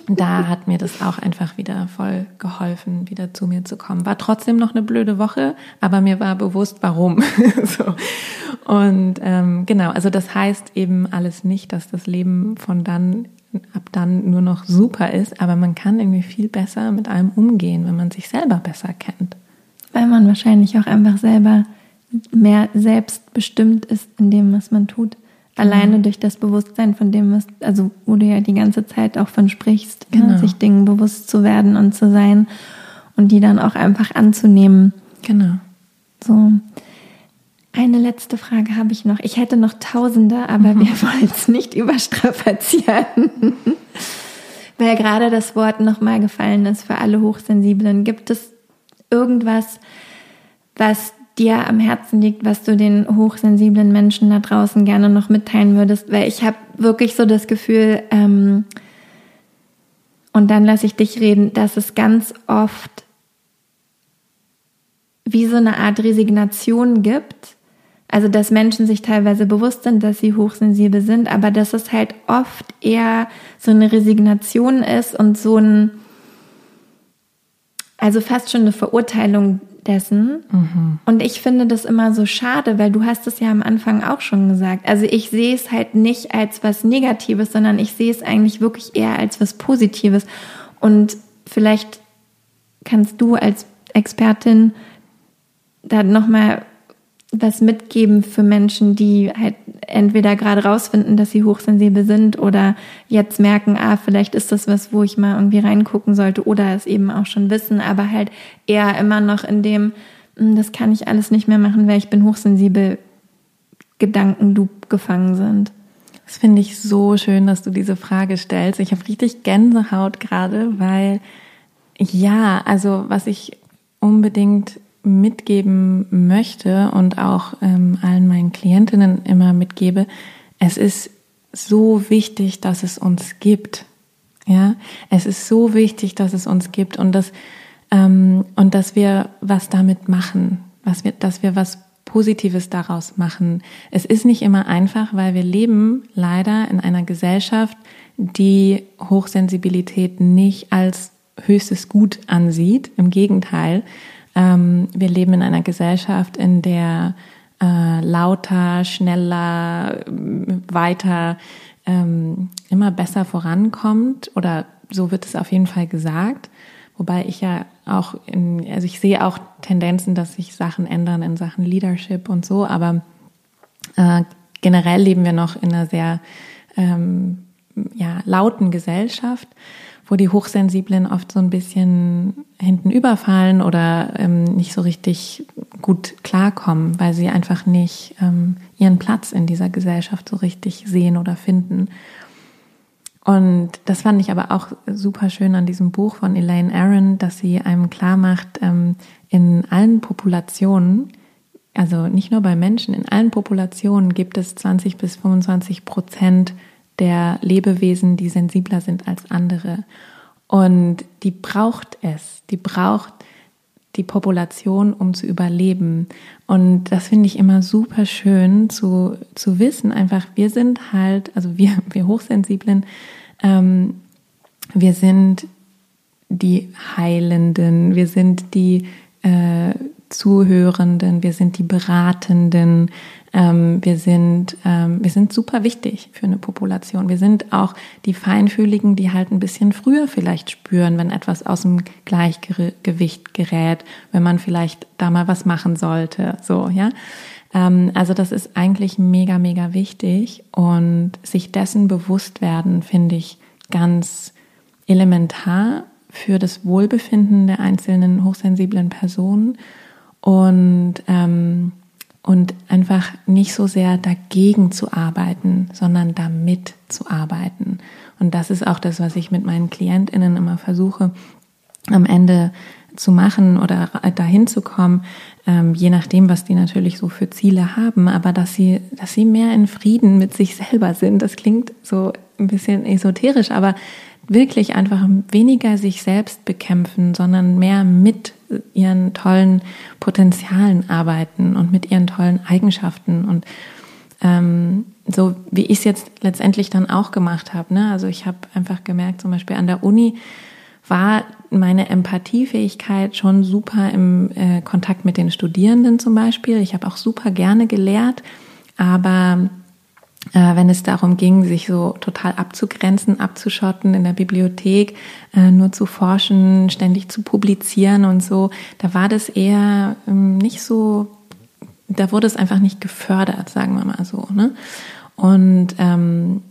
da hat mir das auch einfach wieder voll geholfen, wieder zu mir zu kommen. War trotzdem noch eine blöde Woche, aber mir war bewusst, warum. so. Und ähm, genau, also das heißt eben alles nicht, dass das Leben von dann ab dann nur noch super ist, aber man kann irgendwie viel besser mit allem umgehen, wenn man sich selber besser kennt. Weil man wahrscheinlich auch einfach selber mehr selbstbestimmt ist in dem, was man tut. Alleine mhm. durch das Bewusstsein von dem, was, also wo du ja die ganze Zeit auch von sprichst, ne, genau. ne, sich Dingen bewusst zu werden und zu sein und die dann auch einfach anzunehmen. Genau. So. Eine letzte Frage habe ich noch. Ich hätte noch Tausende, aber mhm. wir wollen es nicht überstrapazieren. Weil gerade das Wort nochmal gefallen ist für alle Hochsensiblen. Gibt es irgendwas, was dir am Herzen liegt, was du den hochsensiblen Menschen da draußen gerne noch mitteilen würdest, weil ich habe wirklich so das Gefühl, ähm, und dann lasse ich dich reden, dass es ganz oft wie so eine Art Resignation gibt. Also, dass Menschen sich teilweise bewusst sind, dass sie hochsensibel sind, aber dass es halt oft eher so eine Resignation ist und so ein, also fast schon eine Verurteilung dessen. Mhm. Und ich finde das immer so schade, weil du hast es ja am Anfang auch schon gesagt. Also ich sehe es halt nicht als was Negatives, sondern ich sehe es eigentlich wirklich eher als was Positives. Und vielleicht kannst du als Expertin da nochmal was mitgeben für Menschen, die halt entweder gerade rausfinden, dass sie hochsensibel sind oder jetzt merken, ah, vielleicht ist das was, wo ich mal irgendwie reingucken sollte oder es eben auch schon wissen, aber halt eher immer noch in dem, hm, das kann ich alles nicht mehr machen, weil ich bin hochsensibel, Gedanken du gefangen sind. Das finde ich so schön, dass du diese Frage stellst. Ich habe richtig Gänsehaut gerade, weil ja, also was ich unbedingt mitgeben möchte und auch ähm, allen meinen Klientinnen immer mitgebe, es ist so wichtig, dass es uns gibt. Ja, es ist so wichtig, dass es uns gibt und dass ähm, und dass wir was damit machen, was wir, dass wir was Positives daraus machen. Es ist nicht immer einfach, weil wir leben leider in einer Gesellschaft, die Hochsensibilität nicht als höchstes Gut ansieht. Im Gegenteil, ähm, wir leben in einer Gesellschaft, in der äh, lauter, schneller, weiter ähm, immer besser vorankommt. Oder so wird es auf jeden Fall gesagt. Wobei ich ja auch, in, also ich sehe auch Tendenzen, dass sich Sachen ändern in Sachen Leadership und so, aber äh, generell leben wir noch in einer sehr ähm, ja, lauten Gesellschaft wo die Hochsensiblen oft so ein bisschen hinten überfallen oder ähm, nicht so richtig gut klarkommen, weil sie einfach nicht ähm, ihren Platz in dieser Gesellschaft so richtig sehen oder finden. Und das fand ich aber auch super schön an diesem Buch von Elaine Aaron, dass sie einem klar macht, ähm, in allen Populationen, also nicht nur bei Menschen, in allen Populationen gibt es 20 bis 25 Prozent der Lebewesen, die sensibler sind als andere. Und die braucht es, die braucht die Population, um zu überleben. Und das finde ich immer super schön zu, zu wissen. Einfach, wir sind halt, also wir, wir Hochsensiblen, ähm, wir sind die Heilenden, wir sind die äh, Zuhörenden, wir sind die Beratenden, ähm, wir sind ähm, wir sind super wichtig für eine Population. Wir sind auch die Feinfühligen, die halt ein bisschen früher vielleicht spüren, wenn etwas aus dem Gleichgewicht gerät, wenn man vielleicht da mal was machen sollte, so ja. Ähm, also das ist eigentlich mega mega wichtig und sich dessen bewusst werden finde ich ganz elementar für das Wohlbefinden der einzelnen hochsensiblen Personen und, ähm, und einfach nicht so sehr dagegen zu arbeiten, sondern damit zu arbeiten. Und das ist auch das, was ich mit meinen KlientInnen immer versuche, am Ende zu machen oder dahin zu kommen, ähm, je nachdem, was die natürlich so für Ziele haben, aber dass sie, dass sie mehr in Frieden mit sich selber sind. Das klingt so ein bisschen esoterisch, aber wirklich einfach weniger sich selbst bekämpfen, sondern mehr mit ihren tollen Potenzialen arbeiten und mit ihren tollen Eigenschaften und ähm, so wie ich es jetzt letztendlich dann auch gemacht habe. Ne? Also ich habe einfach gemerkt, zum Beispiel an der Uni war meine Empathiefähigkeit schon super im äh, Kontakt mit den Studierenden zum Beispiel. Ich habe auch super gerne gelehrt, aber wenn es darum ging, sich so total abzugrenzen, abzuschotten in der Bibliothek, äh, nur zu forschen, ständig zu publizieren und so, da war das eher ähm, nicht so, da wurde es einfach nicht gefördert, sagen wir mal so. Ne? Und ähm,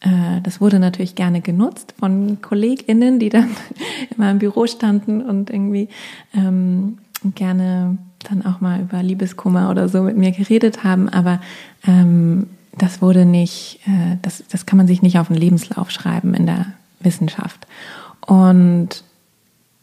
äh, das wurde natürlich gerne genutzt von KollegInnen, die dann immer im Büro standen und irgendwie ähm, gerne dann auch mal über Liebeskummer oder so mit mir geredet haben, aber ähm, das wurde nicht, äh, das, das kann man sich nicht auf den Lebenslauf schreiben in der Wissenschaft. Und,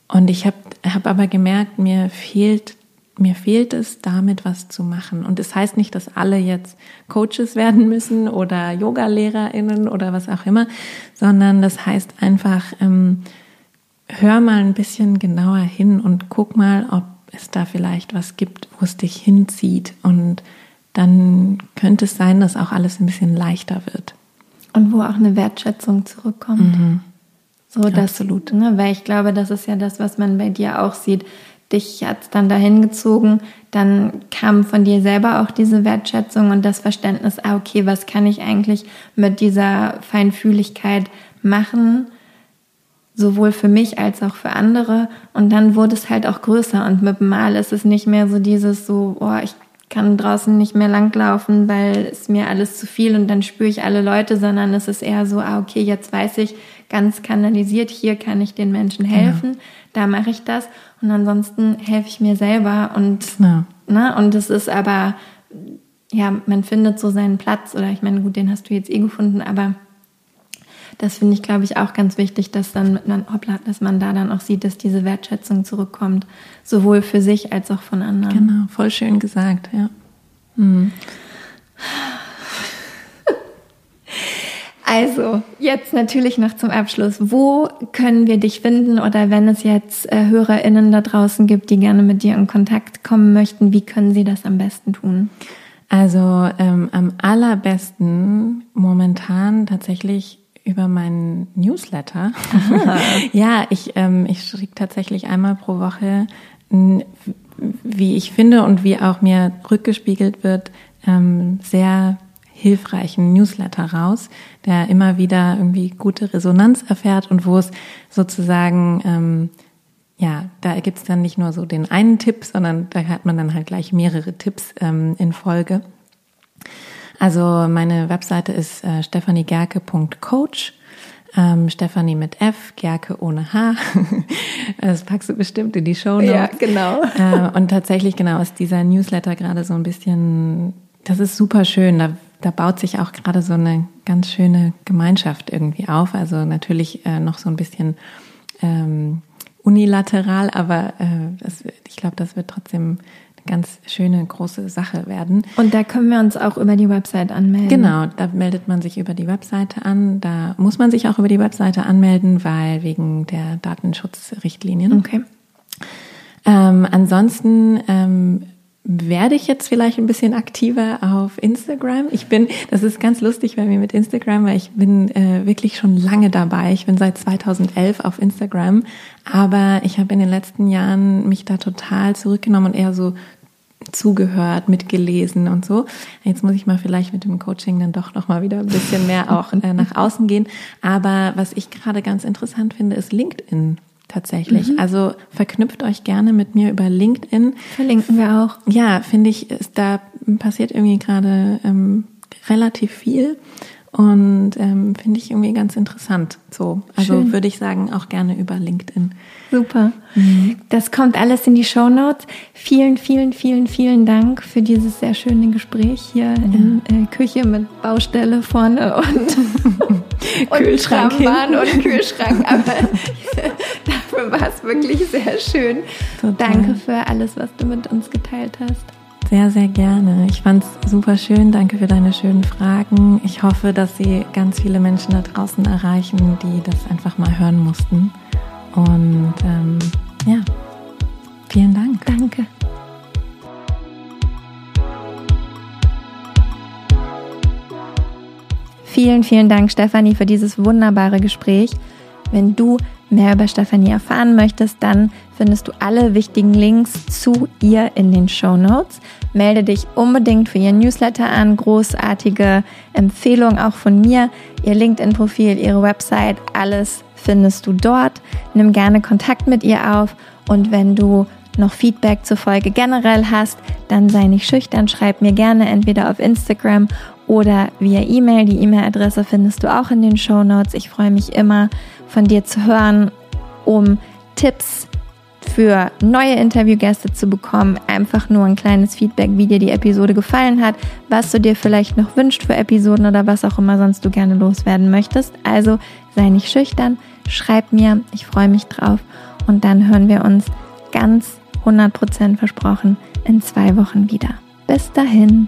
und ich habe hab aber gemerkt, mir fehlt, mir fehlt es, damit was zu machen. Und es das heißt nicht, dass alle jetzt Coaches werden müssen oder Yoga-LehrerInnen oder was auch immer, sondern das heißt einfach, ähm, hör mal ein bisschen genauer hin und guck mal, ob es da vielleicht was gibt, wo es dich hinzieht und dann könnte es sein, dass auch alles ein bisschen leichter wird. Und wo auch eine Wertschätzung zurückkommt. Mhm. So, dass, Absolut. Ne, weil ich glaube, das ist ja das, was man bei dir auch sieht. Dich hat es dann dahin gezogen, dann kam von dir selber auch diese Wertschätzung und das Verständnis, ah, okay, was kann ich eigentlich mit dieser Feinfühligkeit machen? sowohl für mich als auch für andere. Und dann wurde es halt auch größer und mit dem Mal ist es nicht mehr so dieses so, oh, ich kann draußen nicht mehr langlaufen, weil es mir alles zu viel und dann spüre ich alle Leute, sondern es ist eher so, ah, okay, jetzt weiß ich ganz kanalisiert, hier kann ich den Menschen genau. helfen, ja. da mache ich das und ansonsten helfe ich mir selber und, ja. ne, und es ist aber, ja, man findet so seinen Platz oder ich meine, gut, den hast du jetzt eh gefunden, aber das finde ich, glaube ich, auch ganz wichtig, dass dann, hoppla, dass man da dann auch sieht, dass diese Wertschätzung zurückkommt, sowohl für sich als auch von anderen. Genau, voll schön gesagt, ja. Mhm. Also, jetzt natürlich noch zum Abschluss. Wo können wir dich finden oder wenn es jetzt äh, HörerInnen da draußen gibt, die gerne mit dir in Kontakt kommen möchten, wie können sie das am besten tun? Also ähm, am allerbesten momentan tatsächlich über meinen Newsletter. ja, ich, ähm, ich schrieb tatsächlich einmal pro Woche, wie ich finde und wie auch mir rückgespiegelt wird, ähm, sehr hilfreichen Newsletter raus, der immer wieder irgendwie gute Resonanz erfährt und wo es sozusagen, ähm, ja, da gibt's dann nicht nur so den einen Tipp, sondern da hat man dann halt gleich mehrere Tipps ähm, in Folge. Also meine Webseite ist äh, stephaniegerke.coach. Ähm, Stefanie mit F, Gerke ohne H. das packst du bestimmt in die Show Notes. Ja, genau. Äh, und tatsächlich genau ist dieser Newsletter gerade so ein bisschen, das ist super schön. Da, da baut sich auch gerade so eine ganz schöne Gemeinschaft irgendwie auf. Also natürlich äh, noch so ein bisschen ähm, unilateral, aber äh, das, ich glaube, das wird trotzdem ganz schöne große Sache werden. Und da können wir uns auch über die Website anmelden. Genau, da meldet man sich über die Webseite an. Da muss man sich auch über die Webseite anmelden, weil wegen der Datenschutzrichtlinien. Okay. Ähm, ansonsten ähm, werde ich jetzt vielleicht ein bisschen aktiver auf Instagram. Ich bin, das ist ganz lustig bei mir mit Instagram, weil ich bin äh, wirklich schon lange dabei. Ich bin seit 2011 auf Instagram, aber ich habe in den letzten Jahren mich da total zurückgenommen und eher so zugehört, mitgelesen und so. Jetzt muss ich mal vielleicht mit dem Coaching dann doch noch mal wieder ein bisschen mehr auch äh, nach außen gehen. Aber was ich gerade ganz interessant finde, ist LinkedIn tatsächlich. Mhm. Also verknüpft euch gerne mit mir über LinkedIn. Verlinken wir auch. Ja, finde ich, ist, da passiert irgendwie gerade ähm, relativ viel und ähm, finde ich irgendwie ganz interessant. So, also Schön. würde ich sagen, auch gerne über LinkedIn. Super. Mhm. Das kommt alles in die Show Notes. Vielen, vielen, vielen, vielen Dank für dieses sehr schöne Gespräch hier ja. in äh, Küche mit Baustelle vorne und, Kühlschrank und und Kühlschrank. Aber dafür war es wirklich sehr schön. Total. Danke für alles, was du mit uns geteilt hast. Sehr, sehr gerne. Ich fand es super schön. Danke für deine schönen Fragen. Ich hoffe, dass sie ganz viele Menschen da draußen erreichen, die das einfach mal hören mussten. Und ähm, ja, vielen Dank. Danke. Vielen, vielen Dank, Stefanie, für dieses wunderbare Gespräch. Wenn du mehr über Stefanie erfahren möchtest, dann findest du alle wichtigen Links zu ihr in den Show Notes. Melde dich unbedingt für ihren Newsletter an. Großartige Empfehlung auch von mir. Ihr LinkedIn-Profil, ihre Website, alles findest du dort. Nimm gerne Kontakt mit ihr auf und wenn du noch Feedback zur Folge generell hast, dann sei nicht schüchtern, schreib mir gerne entweder auf Instagram oder via E-Mail. Die E-Mail-Adresse findest du auch in den Show Notes. Ich freue mich immer von dir zu hören, um Tipps für neue Interviewgäste zu bekommen. Einfach nur ein kleines Feedback, wie dir die Episode gefallen hat, was du dir vielleicht noch wünscht für Episoden oder was auch immer sonst du gerne loswerden möchtest. Also sei nicht schüchtern, schreib mir, ich freue mich drauf und dann hören wir uns ganz 100% versprochen in zwei Wochen wieder. Bis dahin.